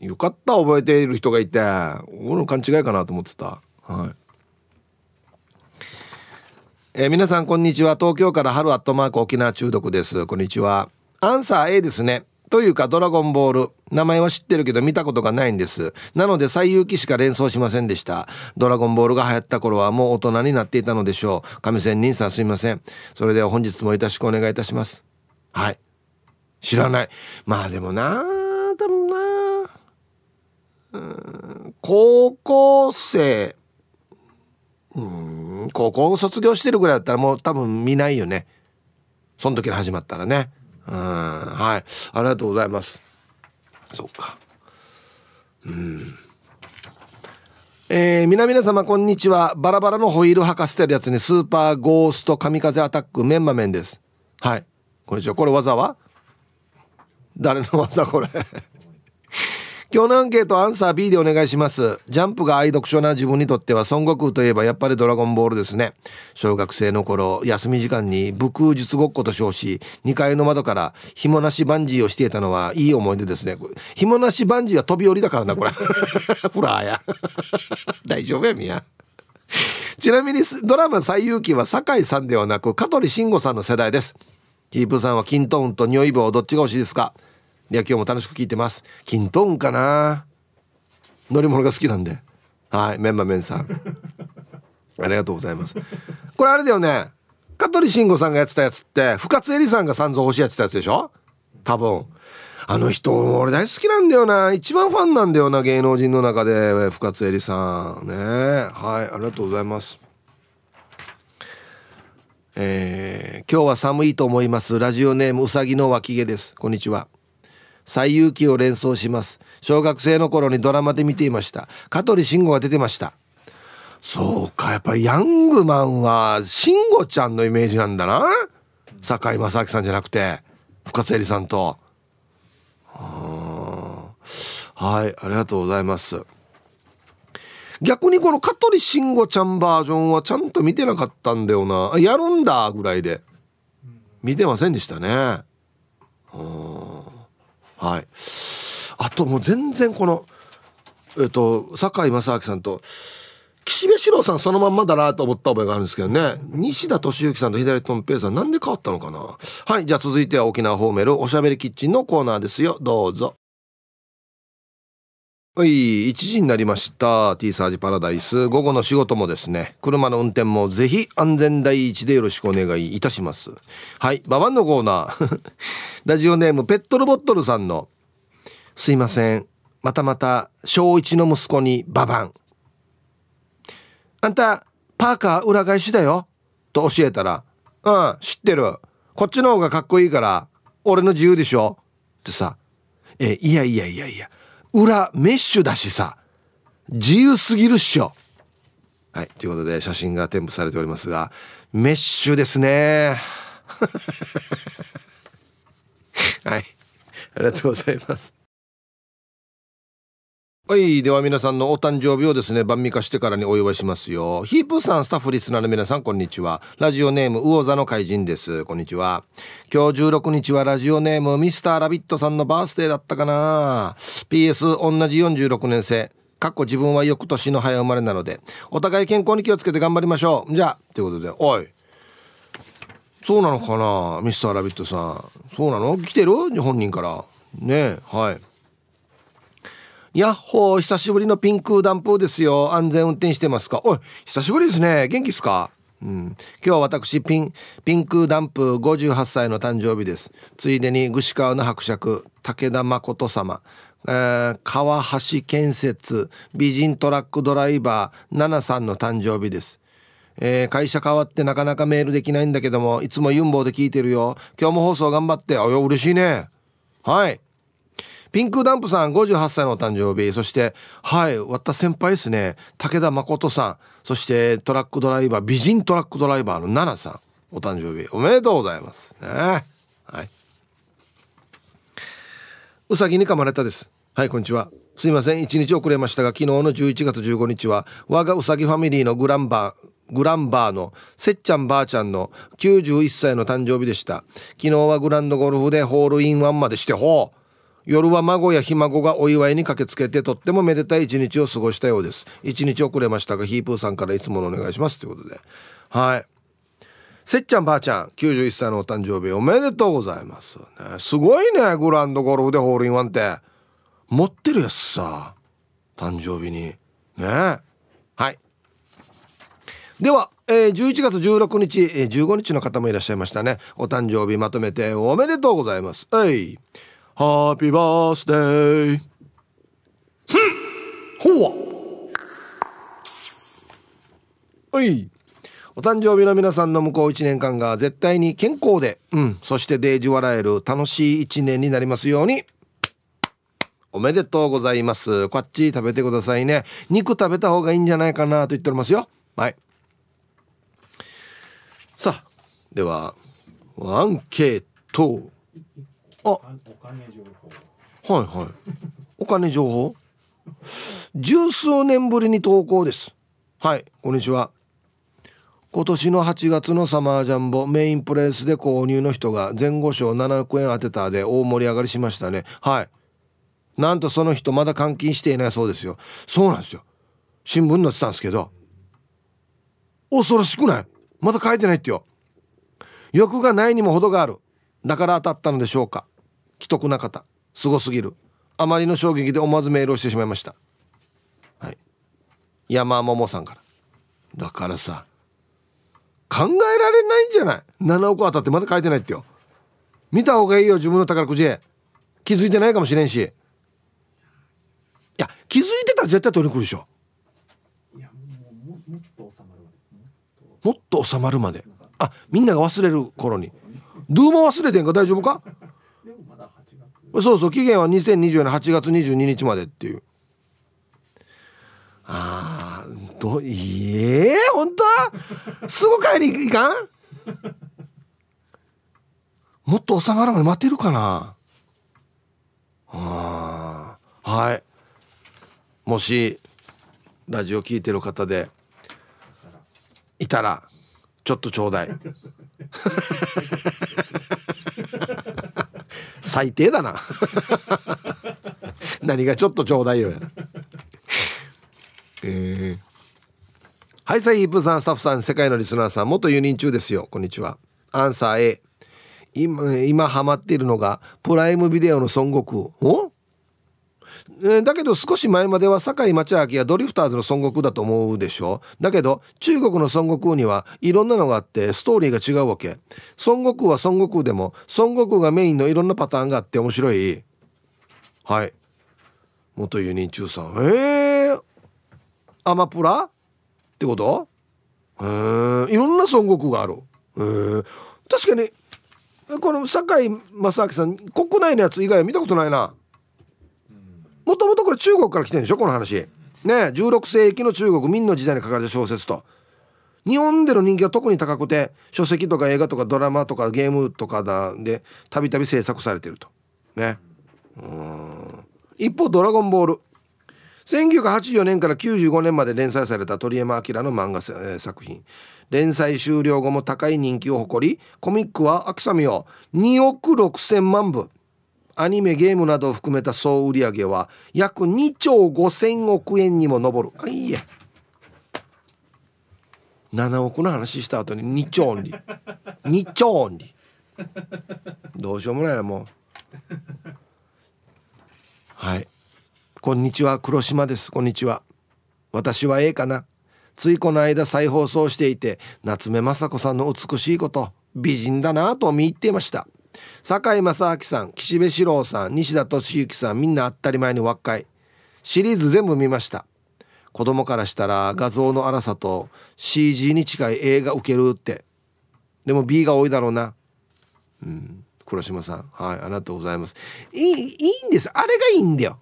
[SPEAKER 1] よかった覚えている人がいて。俺の勘違いかなと思ってた。はい。えー、皆さんこんにちは。東京から春アットマーク沖縄中毒です。こんにちは。アンサー A ですね。というかドラゴンボール。名前は知ってるけど見たことがないんです。なので最有機しか連想しませんでした。ドラゴンボールが流行った頃はもう大人になっていたのでしょう。上仙人さんすみません。それでは本日もよろしくお願いいたします。はい。知らない。まあでもな多分な。うん高校生。うん高校卒業してるぐらいだったらもう多分見ないよね。その時に始まったらね。うんはい。ありがとうございます。そうか。うん。えー、皆々様こんにちは。バラバラのホイール履かせてるやつにスーパーゴースト神風アタックメンマメンです。はい。こんにちはこれ技は？誰の技？これ。今日のアンケートアンサー B でお願いします。ジャンプが愛読書な自分にとっては孫悟空といえばやっぱりドラゴンボールですね。小学生の頃休み時間に武空術ごっこと称し2階の窓から紐なしバンジーをしていたのはいい思い出ですね。紐なしバンジーは飛び降りだからなこれ。フラーや。大丈夫やみや。ちなみにドラマ最有機は酒井さんではなく香取慎吾さんの世代です。キープさんはキントーンと匂い棒どっちが欲しいですか？いや今日も楽しく聞いてます。キントーンかな？乗り物が好きなんで。はいメンマメンさん。ありがとうございます。これあれだよね。香取慎吾さんがやってたやつって深津絵里さんが三蔵星やってたやつでしょ？多分。あの人俺大好きなんだよな。一番ファンなんだよな芸能人の中で深津絵里さん。ね。はいありがとうございます。えー、今日は寒いと思います。ラジオネームうさぎの脇毛です。こんにちは。最有機を連想します。小学生の頃にドラマで見ていました。香取慎吾が出てました。そうかやっぱりヤングマンは慎吾ちゃんのイメージなんだな。堺正明さんじゃなくて深津絵里さんと。はいありがとうございます。逆にこの香取慎吾ちゃんバージョンはちゃんと見てなかったんだよな。やるんだぐらいで。見てませんでしたね。はい。あともう全然このえっと堺正明さんと岸辺四郎さんそのまんまだなと思った覚えがあるんですけどね。西田敏行さんと左とん平さんなんで変わったのかな。はい。じゃあ続いては沖縄ホーメルおしゃべりキッチンのコーナーですよ。どうぞはい1時になりました。T サージパラダイス。午後の仕事もですね車の運転もぜひ安全第一でよろしくお願いいたします。はいババンのコーナー。ラジオネームペットルボットルさんのすいません。またまた小一の息子にババン。あんた、パーカー裏返しだよ。と教えたら、うん、知ってる。こっちの方がかっこいいから、俺の自由でしょ。ってさ、え、いやいやいやいや、裏メッシュだしさ、自由すぎるっしょ。はい、ということで写真が添付されておりますが、メッシュですね。はい、ありがとうございます。はい。では皆さんのお誕生日をですね、晩味化してからにお祝いしますよ。ヒープさん、スタッフリスナーの皆さん、こんにちは。ラジオネーム、魚座の怪人です。こんにちは。今日16日はラジオネーム、ミスターラビットさんのバースデーだったかな ?PS、同じ46年生。かっこ自分は翌年の早生まれなので、お互い健康に気をつけて頑張りましょう。じゃあ、ということで、おい。そうなのかなミスターラビットさん。そうなの？来てる？本人から。ねえはい。やっほー久しぶりのピンクダンプですよ。安全運転してますか？おい久しぶりですね。元気っすか？うん、今日は私ピンピンクダンプ58歳の誕生日です。ついでに串川の伯爵武田誠様、えー、川橋建設美人トラックドライバー奈々さんの誕生日です。えー、会社変わってなかなかメールできないんだけどもいつもユンボで聞いてるよ。今日も放送頑張って。あいや嬉しいね。はい。ピンクダンプさん58歳のお誕生日そしてはいわった先輩ですね。武田誠さん。そしてトラックドライバー美人トラックドライバーの奈々さんお誕生日おめでとうございます。ね。はい。うさぎに噛まれたです。はいこんにちは。すいません。1日遅れましたが昨日の11月15日は我がうさぎファミリーのグランバーグランバーのせっちゃんばあちゃんの91歳の誕生日でした。昨日はグランドゴルフでホールインワンまでしてほう。夜は孫やひ孫がお祝いに駆けつけてとってもめでたい一日を過ごしたようです。一日遅れましたがヒープーさんからいつものお願いしますということで。はい。せっちゃんばあちゃん91歳のお誕生日おめでとうございます、ね、すごいねグランドゴルフでホールインワンって。持ってるやつさ誕生日に。ね。はい。では、えー、11月16日、えー、15日の方もいらっしゃいましたね。お誕生日まとめておめでとうございます。はい。ハッピーバースデーほわはいお誕生日の皆さんの向こう1年間が絶対に健康で、うん、そしてデージ笑える楽しい1年になりますように。おめでとうございます。こっち食べてくださいね。肉食べた方がいいんじゃないかなと言っておりますよ。はい。さあ、では、アンケート。あ情報。はいはい。お金情報？十数年ぶりに投稿です。はいこんにちは。今年の8月のサマージャンボメインプレイスで購入の人が前後賞7億円当てたで大盛り上がりしましたね。はい。なんとその人まだ換金していないそうですよ。そうなんですよ。新聞載ってたんですけど。恐ろしくない？まだ書いてないってよ。欲がないにも程がある。だから当たったのでしょうか。既得な方すごすぎる。あまりの衝撃で思わずメールをしてしまいました。はい。山桃さんから。だからさ考えられないんじゃない？7億当たってまだ書いてないってよ。見た方がいいよ自分の宝くじ気づいてないかもしれんし。いや気づいてたら絶対取りに来るでしょ。もっと収まるまで。あみんなが忘れる頃に。ドゥーも忘れてんか？大丈夫か？そうそう期限は2024年8月22日までっていう。ああどええー、本当？すぐ帰りいかん？もっと収まるまで待てるかな？あはい。もしラジオ聞いてる方でいたらちょっとちょうだい。最低だな。何がちょっとちょうだいよえー、はいさいイープさんスタッフさん世界のリスナーさん元輸入中ですよ。こんにちは。アンサー A 今今ハマっているのがプライムビデオの孫悟空。お？だけど少し前までは堺町明やドリフターズの孫悟空だと思うでしょ？だけど中国の孫悟空にはいろんなのがあってストーリーが違うわけ。孫悟空は孫悟空でも孫悟空がメインのいろんなパターンがあって面白い。はい。元ユニ中さん。えー、アマプラ？ってこと？へえいろんな孫悟空がある。へえ確かにこの堺正明さん国内のやつ以外は見たことないな。もともとこれ中国から来てるんでしょこの話。ね16世紀の中国明の時代に書かれた小説と。日本での人気は特に高くて書籍とか映画とかドラマとかゲームとかでたびたび制作されてると。ね。うん。一方「ドラゴンボール」1984年から95年まで連載された鳥山明の漫画作品。連載終了後も高い人気を誇りコミックは秋雨を2億6,000万部。アニメゲームなどを含めた総売上は約2兆5,000億円にも上る。あいいえ7億の話した後に2兆に。2兆に。どうしようもないなもう。はい。こんにちは黒島です。こんにちは。私は A かな。ついこの間再放送していて夏目雅子さんの美しいこと美人だなと見入っていました。堺正明さん岸辺四郎さん西田敏行さんみんな当たり前に若いシリーズ全部見ました。子供からしたら画像の荒さと CG に近い映画受けるって。でも B が多いだろうな。うん。黒島さん。はいありがとうございます。いいいいんです。あれがいいんだよ。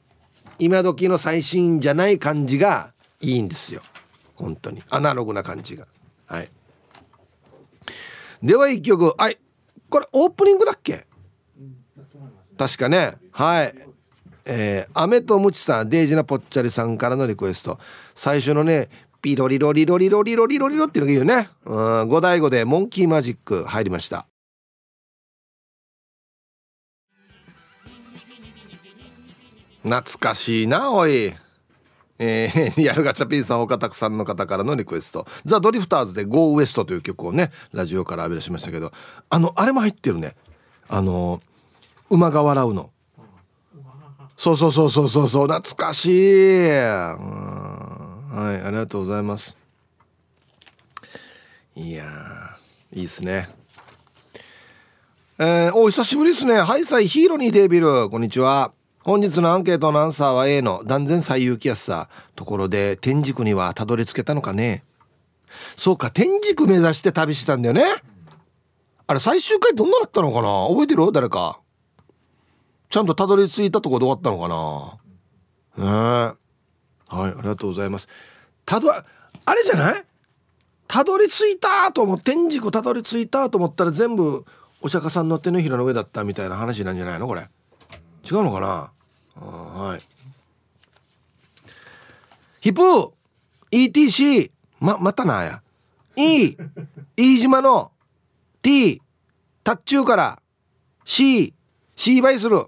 [SPEAKER 1] 今時の最新じゃない感じがいいんですよ。本当に。アナログな感じが。はい。では一曲。はい。これオープニングだっけ？確かね。はい。えー、アメとムチさんデイジナポッチャリさんからのリクエスト。最初のねピロリロリロリロリロリロリロっていうのがいいよね。うん五代五でモンキーマジック入りました。懐かしいなおいえー、やるガチャピンさん岡田さんの方からのリクエスト「ザ・ドリフターズ」で「ゴーウエストという曲をねラジオから浴び出しましたけど。あのあれも入ってるね。あの馬が笑うの。そうそうそうそうそうそう。懐かしい。はいありがとうございます。いやいいっすね。えー、お久しぶりですね。ハイサイヒーローにデビル。こんにちは。本日のアンケートのアンサーは A の断然最有機やすさ。ところで天竺にはたどり着けたのかね。そうか天竺目指して旅したんだよね。あれ最終回どんなだったのかな？覚えてる？誰か。ちゃんとたどり着いたとこで終わったのかな？ね。はいありがとうございます。たどあれじゃない？たどり着いたと思う天竺たどり着いたと思ったら全部お釈迦さんの手のひらの上だったみたいな話なんじゃないの？これ。違うのかな？はい。ヒプー ETC ままたなや。E 飯島の T タッチューから C シーバイする。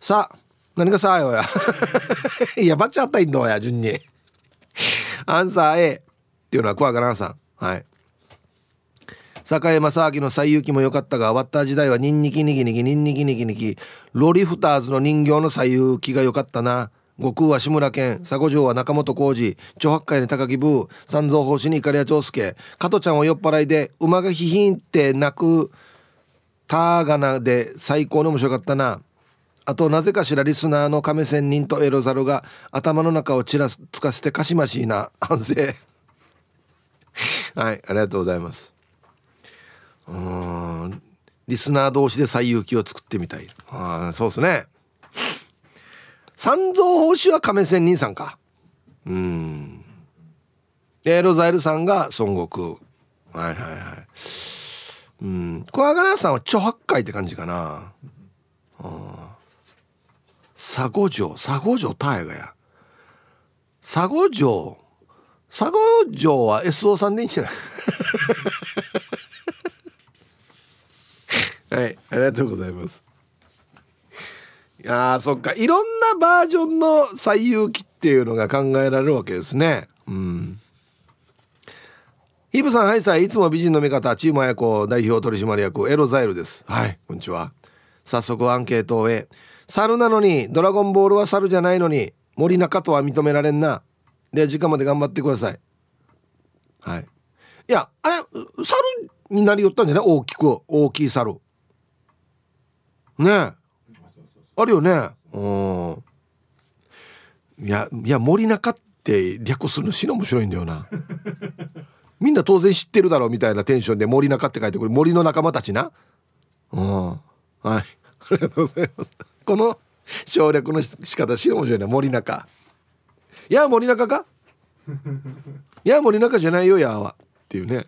[SPEAKER 1] さあ何がさあよや。いやバッチあったいんどや順に。アンサー A っていうのはクワガランさん。はい。坂井正明の西遊記も良かったが終わった時代はニンニキニキニキニンニキニキニキ。ロリフターズの人形の西遊記が良かったな。悟空は志村けん。佐古城は中本浩二。長八海に高木ブー。三蔵法師に刈谷長介。加トちゃんを酔っ払いで馬がヒヒンって泣く。ターガナで最高に面白かったな。あとなぜかしらリスナーの亀仙人とエロザルが頭の中をちらつかせてかしましいな。反省。はいありがとうございます。リスナー同士で最有機を作ってみたい。そうですね。三蔵法師は亀仙人さんか。うん。エロザイルさんが孫悟空。はいはいはい。うん。小アガナさんは著八海って感じかな。佐護城。佐護城大河や。佐護城。佐護城は SO さんでいいんじゃない？はいありがとうございます。いやそっか。いろんなバージョンの最有機っていうのが考えられるわけですね。うん。ヒブさんはいさいいつも美人の味方チーム綾子代表取締役エロザイルです。はいこんにちは。早速アンケートへ猿なのにドラゴンボールは猿じゃないのに森中とは認められんな。で時間まで頑張ってください。はい。いやあれ猿になりよったんじゃない？大きく大きい猿。ねえ。あるよね。うん。いやいや森中って略するの死の面白いんだよな。みんな当然知ってるだろうみたいなテンションで森中って書いてくる。森の仲間たちな。うん。はい。ありがとうございます。この 省略の仕方死の面白いな。森中。いや森中か？いや森中じゃないよやは。っていうね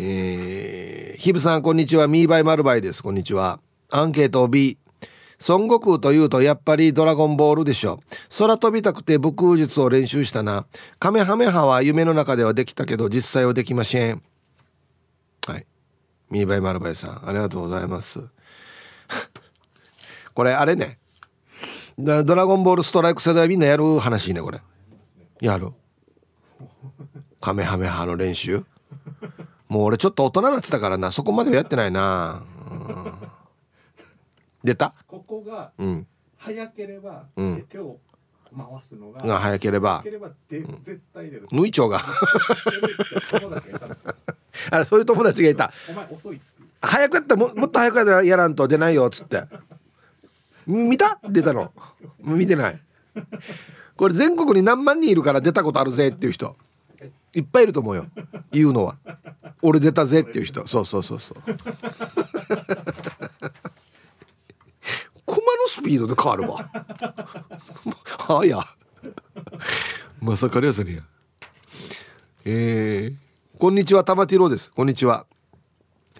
[SPEAKER 1] えー、ヒブさんこんにちは。ミーバイマルバイです。こんにちは。アンケート B 孫悟空というとやっぱりドラゴンボールでしょ空飛びたくて武空術を練習したな。カメハメハは夢の中ではできたけど実際はできません。はい。ミーバイマルバイさんありがとうございます。これあれね。ドラゴンボールストライク世代みんなやる話ねこれ。やる。カメハメハの練習。もう俺ちょっと大人になってたからな。そこまではやってないな、うん、出た？
[SPEAKER 3] ここが早ければ、
[SPEAKER 1] うん、
[SPEAKER 3] 手を回すのが
[SPEAKER 1] が早ければ。
[SPEAKER 3] 絶対出る。
[SPEAKER 1] 縫い長が。あそういう友達がいた。
[SPEAKER 3] お前遅い
[SPEAKER 1] 早くやったらももっと早くやらんと出ないよっつって。見た？出たの。見てない。これ全国に何万人いるから出たことあるぜっていう人いっぱいいると思うよ。言うのは。俺出たぜっていう人。そうそうそうそう。熊のスピードで変わるわ。はや。まさかりやさに。やえー、こんにちは。玉ティロです。こんにちは。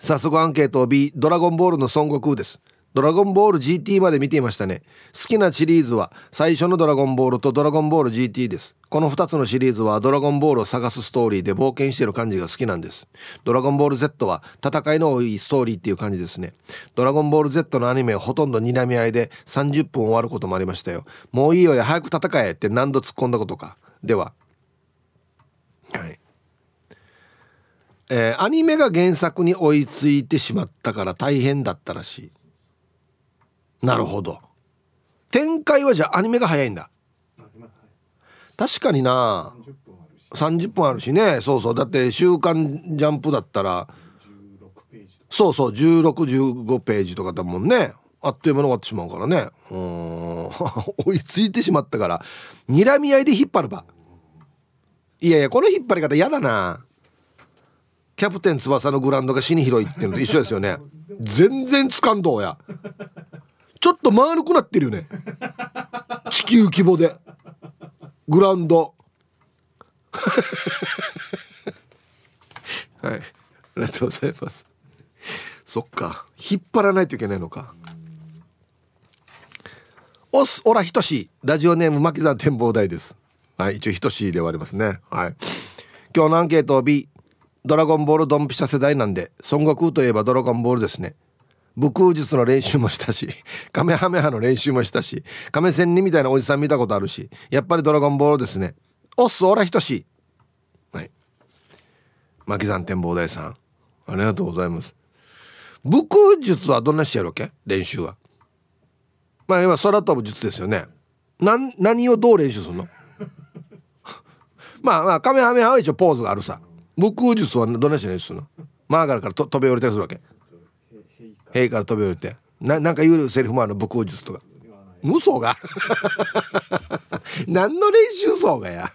[SPEAKER 1] 早速アンケートを B ドラゴンボールの孫悟空ですドラゴンボール GT まで見ていましたね。好きなシリーズは最初のドラゴンボールとドラゴンボール GT です。この2つのシリーズはドラゴンボールを探すストーリーで冒険してる感じが好きなんです。ドラゴンボール Z は戦いの多いストーリーっていう感じですね。ドラゴンボール Z のアニメはほとんど睨み合いで30分終わることもありましたよ。もういいよや早く戦えって何度突っ込んだことか。では。はい。えー、アニメが原作に追いついてしまったから大変だったらしい。なるほど。展開はじゃあアニメが早いんだ。確かにな。30分あるしね。そうそう。だって「週刊ジャンプ」だったらそうそう。1615ページとかだもんね。あっという間に終わってしまうからね。うん。追いついてしまったから。睨み合いで引っ張るばいやいやこの引っ張り方嫌だな。キャプテン翼のグラウンドが死に広いっていうのと一緒ですよね。全然つかんどうや。ちょっと丸くなってるよね。地球規模で。グラウンド。はい。ありがとうございます。そっか。引っ張らないといけないのか。おすおらひとし。ラジオネーム巻山展望台です。はい。一応ひとしで終わりますね。はい。今日のアンケートを B ドラゴンボールドンピシャ世代なんで孫悟空といえばドラゴンボールですね。武空術の練習もしたし カメハメハの練習もしたし亀仙人みたいなおじさん見たことあるしやっぱりドラゴンボールですね。おっすオラひとし。はい。牧山展望台さん。ありがとうございます。武空術はどんなしてやるわけ？練習は。まあ今空飛ぶ術ですよね。何何をどう練習するの？まあまあカメハメハは一応ポーズがあるさ。武空術はどんなして練習するの？マーガルからと飛び降りたりするわけ。塀から飛び降りて。ななんか言うセリフもある武功術とか。無双が。何の練習層がや。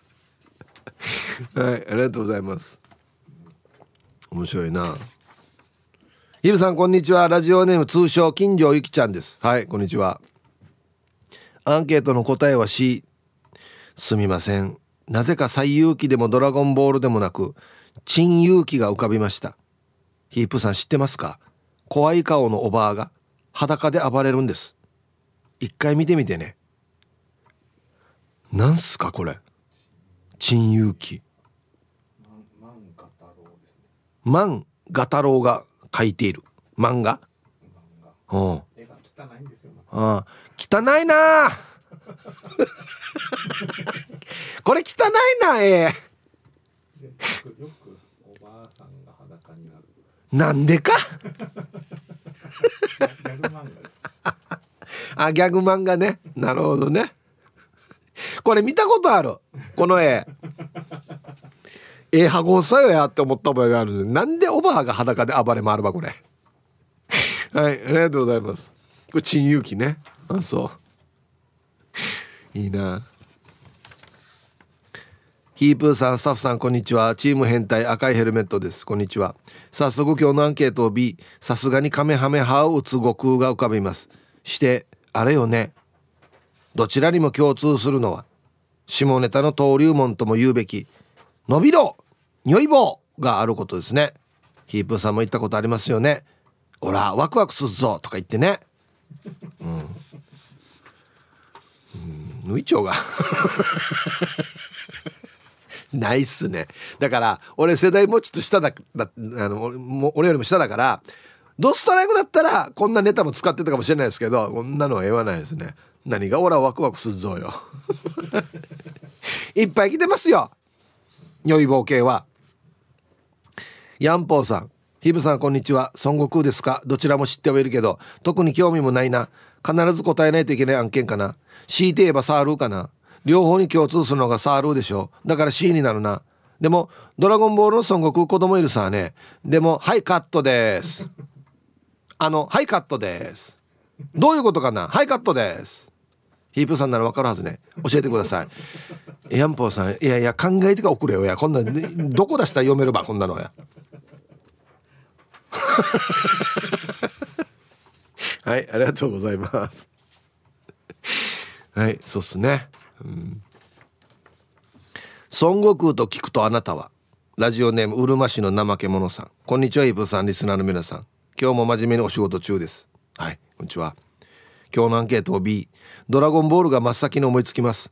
[SPEAKER 1] はいありがとうございます。面白いな。ヒルさんこんにちは。ラジオネーム通称金城ゆきちゃんです。はいこんにちは。アンケートの答えは C すみません。なぜか最勇気でもドラゴンボールでもなく珍勇気が浮かびました。ヒープさん知ってますか？怖い顔のおばあが裸で暴れるんです。一回見てみてね。なんすかこれ？珍遊記。万画太郎が描いている。漫画？うん、絵が汚いんですよ、ああ汚いな！これ汚いな絵なんでか？あギャグ漫画ね。なるほどね。これ見たことある？この絵。ええ羽子さよやって思った覚えがある。なんでおばあが裸で暴れ回るばこれ？はいありがとうございます。これ陳勇気ね。あそう。いいなヒープーさんスタッフさんこんにちは。チーム変態赤いヘルメットです。こんにちは。早速今日のアンケートを B さすがにカメハメハを打つ悟空が浮かびます。してあれよね。どちらにも共通するのは下ネタの登竜門とも言うべき伸びろ如意棒があることですね。ヒープーさんも言ったことありますよね。ほらワクワクするぞとか言ってね。うん、うん、縫い長が。ないっすね。だから俺世代もちょっと下だだあの俺よりも下だからドストライクだったらこんなネタも使ってたかもしれないですけどこんなのは言わないですね。何が俺はワクワクするぞよ。いっぱい来てますよ。良い冒険は。ヤンポーさん。ヒブさんこんにちは。孫悟空ですか？どちらも知ってはいるけど特に興味もないな。必ず答えないといけない案件かな。強いて言えばサールーかな。両方に共通するのがサールでしょ。だから C になるな。でもドラゴンボールの孫悟空子供いるさね。でもはいカットです。あのはいカットです。どういうことかな？はいカットです。ヒープさんならわかるはずね。教えてください。ヤンポーさんいやいや考えてから送れよや。こんな、ね、どこ出したら読めるばこんなのや。はいありがとうございます。はいそうっすね。孫悟空と聞くとあなたはラジオネームうるま市の怠け者さん。こんにちはイブさんリスナーの皆さん。今日も真面目にお仕事中です。はいこんにちは。今日のアンケートを B ドラゴンボールが真っ先に思いつきます。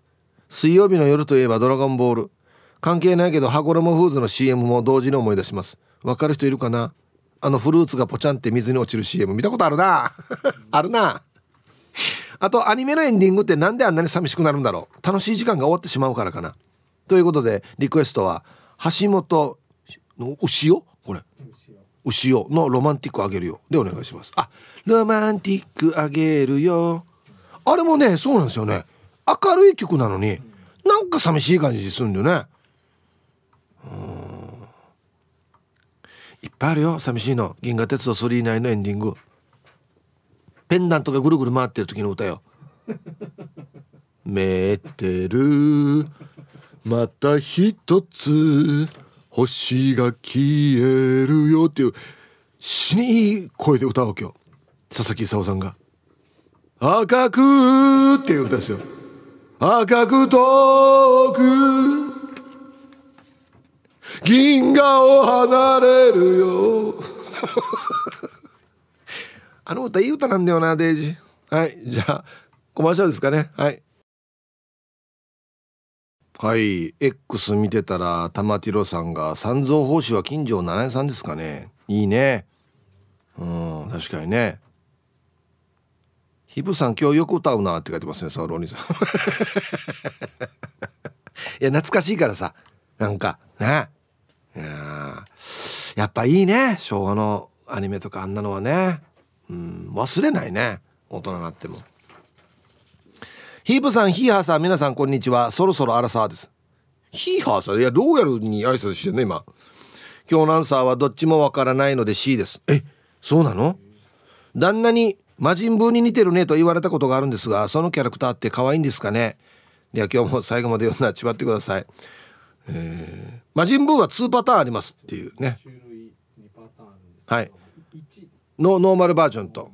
[SPEAKER 1] 水曜日の夜といえばドラゴンボール。関係ないけど羽衣フーズの CM も同時に思い出します。わかる人いるかな？あのフルーツがポチャンって水に落ちる CM 見たことあるな。あるな。あとアニメのエンディングってなんであんなに寂しくなるんだろう。楽しい時間が終わってしまうからかな。ということでリクエストは橋本の牛尾？これ。牛尾。のロマンティックあげるよ。でお願いします。あロマンティックあげるよ。あれもねそうなんですよね。明るい曲なのになんか寂しい感じするんだよね。うん。いっぱいあるよ寂しいの。銀河鉄道999のエンディング。ペンダントがぐるぐる回ってる時の歌よ。メテルまた一つ。星が消えるよっていう。死にいい声で歌うわけよ。佐々木功さんが「赤く」っていう歌ですよ。赤く遠く。銀河を離れるよ。あの歌いい歌なんだよなデイジ。はいじゃあコマーシャルですかね。はい。はい X 見てたら玉ティロさんが三蔵法師は金城七重さんですかね。いいね。うん確かにね。ヒブさん今日よく歌うなって書いてますねサウロニさん。いや懐かしいからさ。なんかねいややっぱいいね昭和のアニメとかあんなのはね。うん忘れないね大人になっても。ヒープさんヒーハーさん皆さんこんにちは。そろそろアラサーです。ヒーハーさん？いやローヤルに挨拶してんね今。今日のアンサーはどっちもわからないので C です。えそうなの？旦那に魔人ブーに似てるねと言われたことがあるんですがそのキャラクターって可愛いんですかね？では今日も最後まで読んだちばってください。えー、魔人ブーは2パターンありますっていうね。はい。のノーマルバージョンと。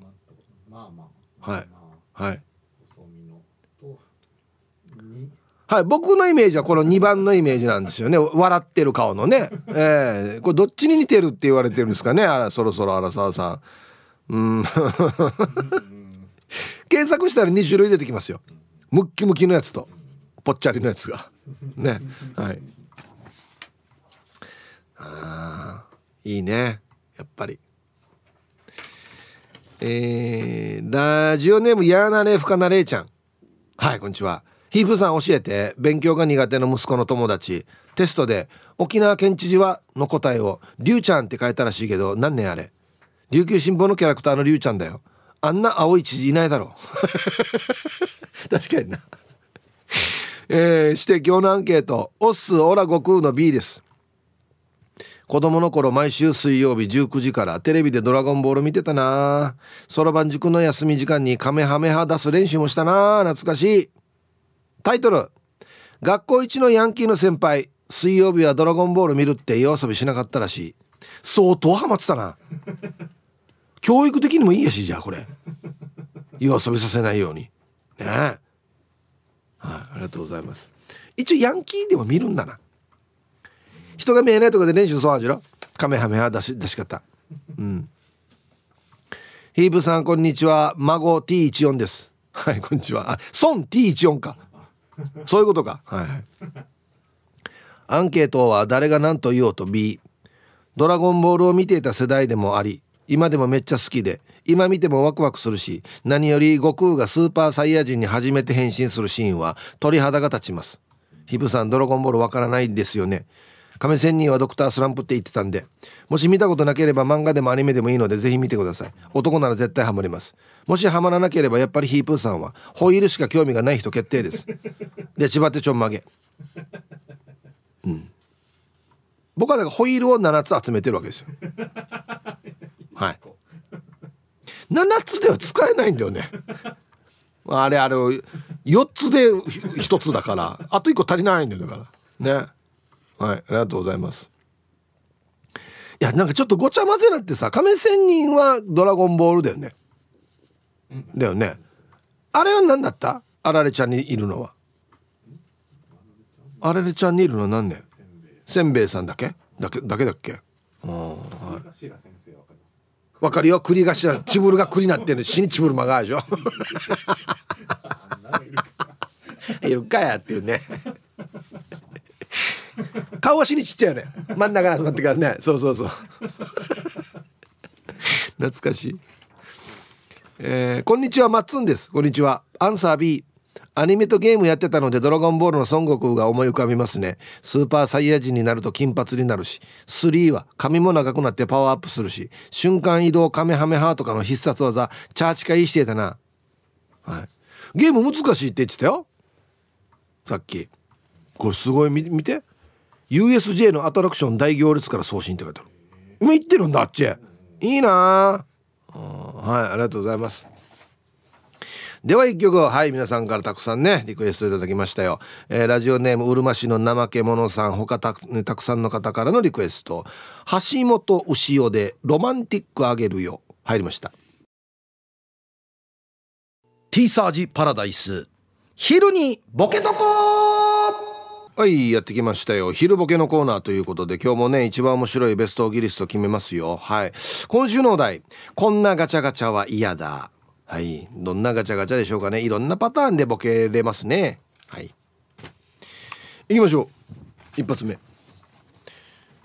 [SPEAKER 1] はい。はい。はい。僕のイメージはこの2番のイメージなんですよね。笑ってる顔のね。えー、これどっちに似てるって言われてるんですかね。あらそろそろ荒沢さん。うん。検索したら2種類出てきますよ。ムッキムキのやつとぽっちゃりのやつが。ね。はい。あいいね。やっぱりえー、ラジオネームやーなねふかなれいちゃん。はいこんにちは。ヒープさん教えて勉強が苦手な息子の友達。テストで沖縄県知事はの答えを「りゅうちゃん」って書いたらしいけど何年あれ？琉球新報のキャラクターのりゅうちゃんだよ。あんな青い知事いないだろ。う 確かにな。えー、して今日のアンケート「オスオラ悟空」の B です。子供の頃毎週水曜日19時からテレビでドラゴンボール見てたな。そろばん塾の休み時間にカメハメハ出す練習もしたな。懐かしい。タイトル。学校一のヤンキーの先輩。水曜日はドラゴンボール見るって夜遊びしなかったらしい。相当ハマってたな。教育的にもいいやしじゃあこれ。夜遊びさせないように。ね。えはいありがとうございます。一応ヤンキーでも見るんだな。人が見えないとこで練習そうなんじろ？カメハメハ出し出し方。うん。ヒープさんこんにちは。孫 T14 です。はいこんにちは。あ孫 T14 か。そういうことか。はい、はい、アンケートは誰が何と言おうと B ドラゴンボールを見ていた世代でもあり今でもめっちゃ好きで今見てもワクワクするし何より悟空がスーパーサイヤ人に初めて変身するシーンは鳥肌が立ちます。ヒブさんドラゴンボールわからないですよね。亀仙人はドクタースランプって言ってたんでもし見たことなければ漫画でもアニメでもいいのでぜひ見てください。男なら絶対ハマります。もしハマらなければやっぱりヒープーさんはホイールしか興味がない人決定です。で千葉手ちょんまげ。うん。僕はだからホイールを7つ集めてるわけですよ。はい。7つでは使えないんだよね。あれあれ4つで1つだからあと1個足りないんだよだから。ね。はいありがとうございます。いやなんかちょっとごちゃ混ぜなってさ亀仙人はドラゴンボールだよね、だよね。あれは何だった？あられちゃんにいるのは。あられちゃんにいるのは何年？せんべいさんだけ？だけだけだっけ？うん、はい、わかるよ。栗頭チブルが栗なってる死にチブル曲がるでしょ。いるかやっていうね顔は死にちっちゃいよね。真ん中に集まってからね。そうそうそう。懐かしい。えー、こんにちは。マッツンです。こんにちは。アンサー B アニメとゲームやってたのでドラゴンボールの孫悟空が思い浮かびますね。スーパーサイヤ人になると金髪になるし3は髪も長くなってパワーアップするし瞬間移動カメハメハとかの必殺技チャーチカイしてたな。はい。ゲーム難しいって言ってたよ。さっき。これすごい。見て。USJ のアトラクション大行列から送信って書いてある。今行ってるんだあっち。いいな。はいありがとうございます。では一曲。はい皆さんからたくさんねリクエストいただきましたよ、えー、ラジオネームうるま市の怠け者さん。他たたくさんの方からのリクエスト。橋本牛尾でロマンティックあげるよ。入りました。ティーサージパラダイス。昼にボケとこはいやってきましたよ。昼ボケのコーナーということで今日もね一番面白いベストギリスト決めますよ。はい。今週のお題。こんなガチャガチャは嫌だ。はい。どんなガチャガチャでしょうかね。いろんなパターンでボケれますね。はい。行きましょう。一発目。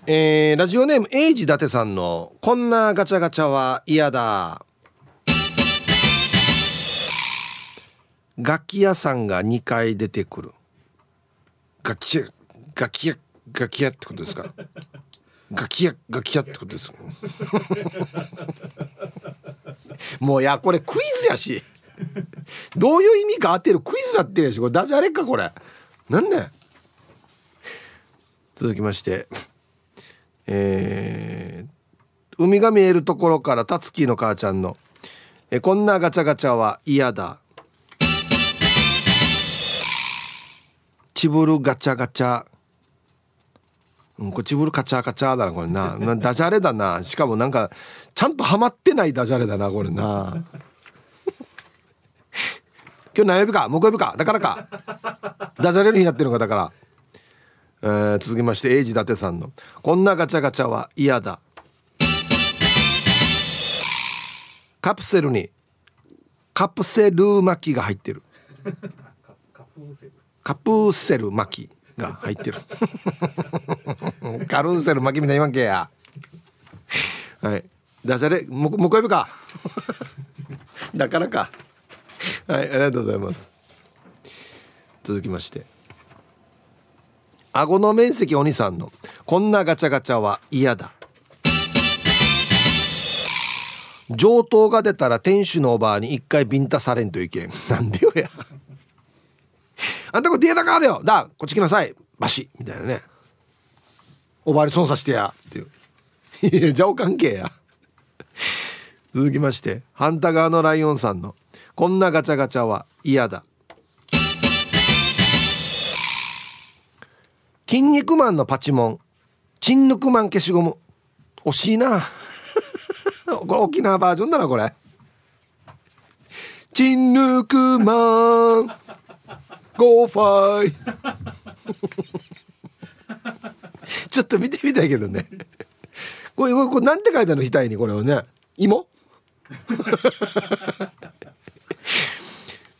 [SPEAKER 1] えー、ラジオネームエイジ伊達さんの「こんなガチャガチャは嫌だ」楽器屋さんが2回出てくる。楽器屋楽器屋楽器屋ってことですか？楽器屋楽器屋ってことです もういやこれクイズやし。どういう意味か当てるクイズなってるやし。これダジャレかこれ。なんね続きまして。えー、海が見えるところからたつきの母ちゃんの。えこんなガチャガチャは嫌だ。チブルガチャガチャ。うん、これチブルカチャカチャだなこれな。なダジャレだな。しかもなんかちゃんとハマってないダジャレだなこれな。今日何曜日か？木曜日か？だからか？ダジャレの日になってるのかだから、えー、続きましてエイジ伊達さんの「こんなガチャガチャは嫌だ」カプセルにカプセル巻きが入ってる。カプセル巻きが入ってる。カルーセル巻きみたいに言わんけや。はい。ダジャレ？ももう一回か。だからか。はいありがとうございます。続きまして。顎の面積お兄さんのこんなガチャガチャは嫌だ。上等が出たら店主のおばあに一回ビンタされんといけん。なんでよや。あんたこれデータカーだよ。だ。こっち来なさい。バシ。みたいなね。おばあに損さしてや。っていう。いやじゃお関係や。続きまして。反対側のライオンさんの。こんなガチャガチャは嫌だ。筋肉マンのパチモン。チンヌクマン消しゴム。惜しいな。これ沖縄バージョンだなこれ。チンヌクマン。ゴーファイ。ちょっと見てみたいけどね。これこれなんて書いたの額にこれをね。芋？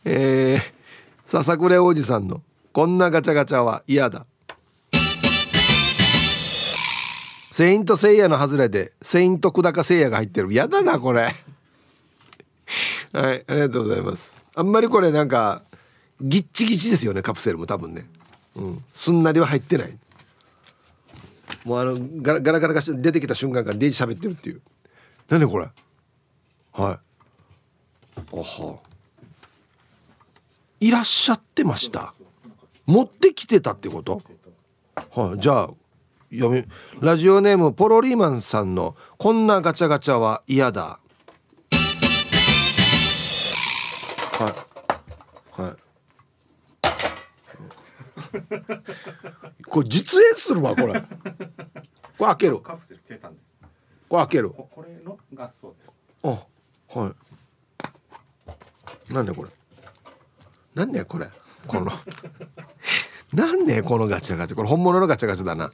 [SPEAKER 1] えー、笹倉おじさんのこんなガチャガチャは嫌だ。セイントセイヤの外れでセイント久高セイヤが入ってる。嫌だなこれ。はいありがとうございます。あんまりこれなんかギッチギチですよねカプセルも多分ね。うん。すんなりは入ってない。もうあのガラガラガラが出てきた瞬間からデイジ喋ってるっていう何これはいあはいらっしゃってました持ってきてたってことはいじゃあ読みラジオネームポロリーマンさんの「こんなガチャガチャは嫌だ」はいはい これ実演するわこれ。これ開ける。これ開ける。
[SPEAKER 3] これのがそうです。
[SPEAKER 1] あはい。なんでこれ。なんねこれ。この。なんねこのガチャガチャ。これ本物のガチャガチャだな。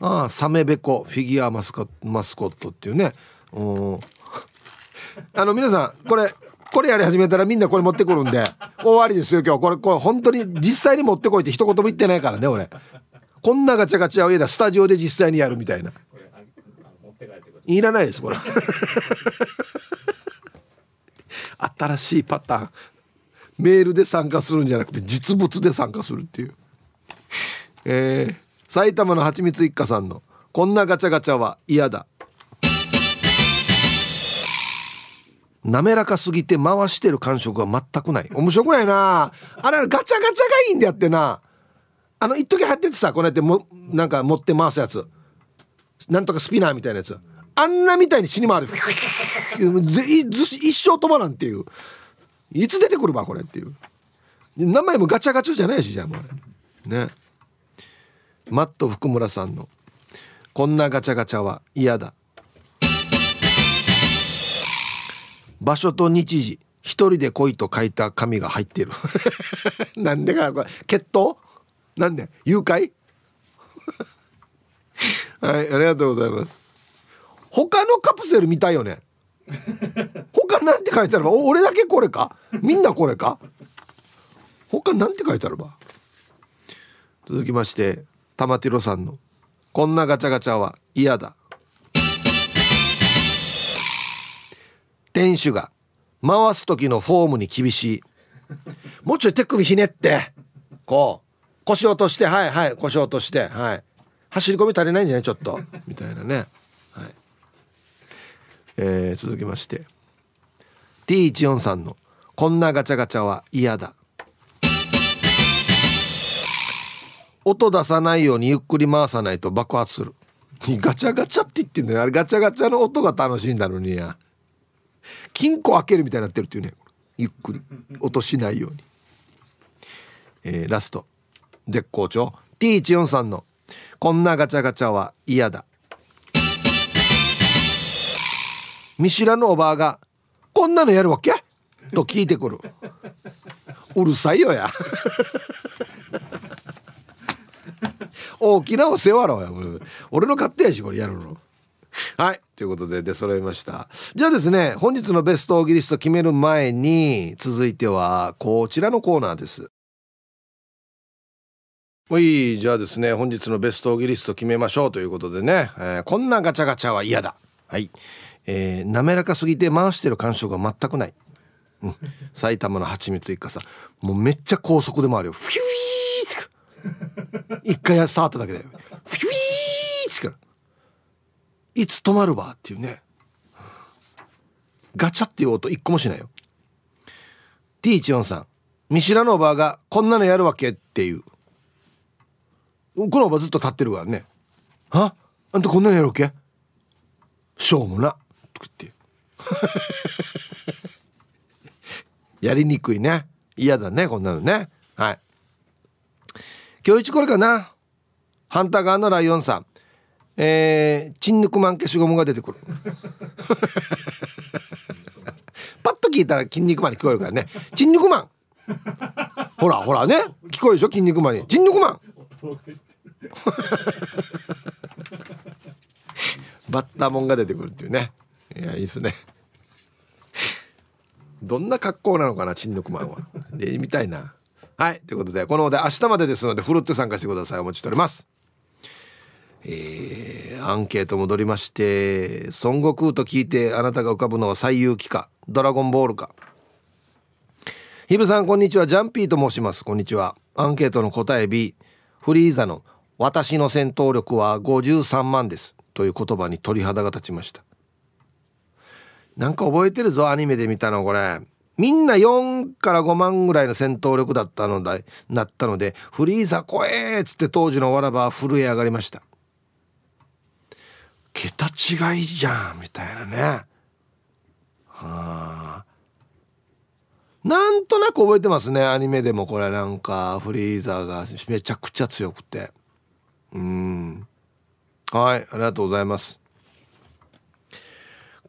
[SPEAKER 1] ああサメベコフィギュアマスコマスコットっていうね。うん。あの皆さんこれこれやり始めたらみんなこれ持ってくるんで。終わりですよ今日。これこれ本当に実際に持ってこいって一言も言ってないからね俺。こんなガチャガチャを家だスタジオで実際にやるみたいな。い。らないですこれ。新しいパターン。メールで参加するんじゃなくて実物で参加するっていう。えー、埼玉のはちみつ一家さんの「こんなガチャガチャは嫌だ」滑らかすぎて回してる感触は全くない。面白くないな。あれガチャガチャがいいんだよってな。あの一時流行っててさこうやってもなんか持って回すやつ。なんとかスピナーみたいなやつ。あんなみたいに死に回る。一生止まらんっていう。いつ出てくるばこれっていう。名前もガチャガチャじゃないしじゃあもうね。マット福村さんの「こんなガチャガチャは嫌だ」場所と日時一人で来いと書いた紙が入ってる。なんでかなこれ決闘？なんで？誘拐？はいありがとうございます。他のカプセル見たいよね。他なんて書いてあるば？俺だけこれか？みんなこれか？他なんて書いてあるば？続きまして玉ティロさんの「こんなガチャガチャは嫌だ」店主が回す時のフォームに厳しい。もうちょい手首ひねってこう腰落としてはいはい腰落としてはい。走り込み足りないんじゃない？ちょっと。みたいなね。はい。えー、続きまして。T14 さんの「こんなガチャガチャは嫌だ」音出さないようにゆっくり回さないと爆発する。ガチャガチャって言ってんだよあれガチャガチャの音が楽しいんだろうにや。金庫開けるみたいになってるっていうね。ゆっくり。音しないように、えー、ラスト。絶好調。T14 さんの「こんなガチャガチャは嫌だ」見知らぬおばあが「こんなのやるわけ?」と聞いてくる。うるさいよや。大きなお世話ろや。俺の勝手やしこれやるの。はい。ということで出揃いました。じゃあですね本日のベストオーギリスト決める前に続いてはこちらのコーナーです。はい。じゃあですね本日のベストオーギリスト決めましょうということでね、えー、こんなガチャガチャは嫌だ。はい。えー、滑らかすぎて回してる感触が全くない。うん、埼玉の蜂蜜一家さもうめっちゃ高速で回るよ。フィューって。一回触っただけで。フィューいつ止まるばっていうね。ガチャっていう音一個もしないよ。T14 さん見知らぬおばあがこんなのやるわけっていう。このおばずっと立ってるからね。は？あんたこんなのやるわけ？しょうもな。とか言って。やりにくいね。嫌だねこんなのね。はい。今日一これかな。ハンター側のライオンさん。えー、チンヌクマン消しゴムが出てくる。パッと聞いたら筋肉マンに聞こえるからね。チンニクマン。ほらほらね。聞こえるでしょ？筋肉マンに。チン。ニクマンバッタモンが出てくるっていうね。いやいいですね。どんな格好なのかなチンヌクマンは。でみたいな。はい。ということでこのお題明日までですのでふるって参加してください。お待ちしておりますえー、アンケート戻りまして孫悟空と聞いてあなたが浮かぶのは最遊記かドラゴンボールか。ヒブさんこんにちは。ジャンピーと申します。こんにちは。アンケートの答え B フリーザの私の戦闘力は53万です。という言葉に鳥肌が立ちました。なんか覚えてるぞアニメで見たのこれ。みんな4から5万ぐらいの戦闘力だったのだなったのでフリーザ怖えっつって当時のわらばは震え上がりました。桁違いじゃんみたいなね。はあ。なんとなく覚えてますねアニメでもこれなんか。フリーザーがめちゃくちゃ強くて。うん。はいありがとうございます。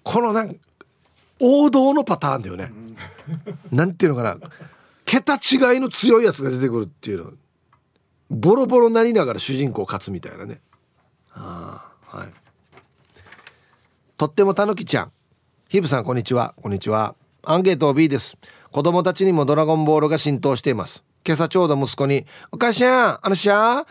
[SPEAKER 1] このなん王道のパターンだよね。なんていうのかな。桁違いの強いやつが出てくるっていうの。ボロボロなりながら主人公勝つみたいなね。ああはい。とってもたぬきちゃん。ヒブさんこんにちは。こんにちは。アンケート B です。子供たちにもドラゴンボールが浸透しています。今朝ちょうど息子に「お母しゃんあのしゃ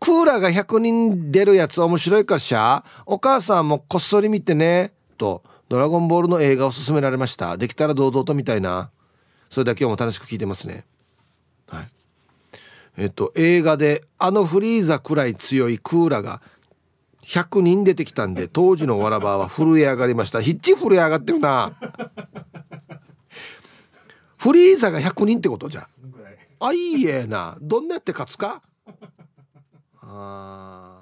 [SPEAKER 1] クーラーが100人出るやつ面白いからしゃ。お母さんもこっそり見てね」とドラゴンボールの映画を勧められました。できたら堂々と見たいな。それでは今日も楽しく聞いてますね。はい。えっと映画であのフリーザくらい強いクーラーが100人出てきたんで当時のわらばは震え上がりました。ヒッチ震え上がってるな。フリーザが100人ってことじゃ。あいいえな。どんなやって勝つか？あ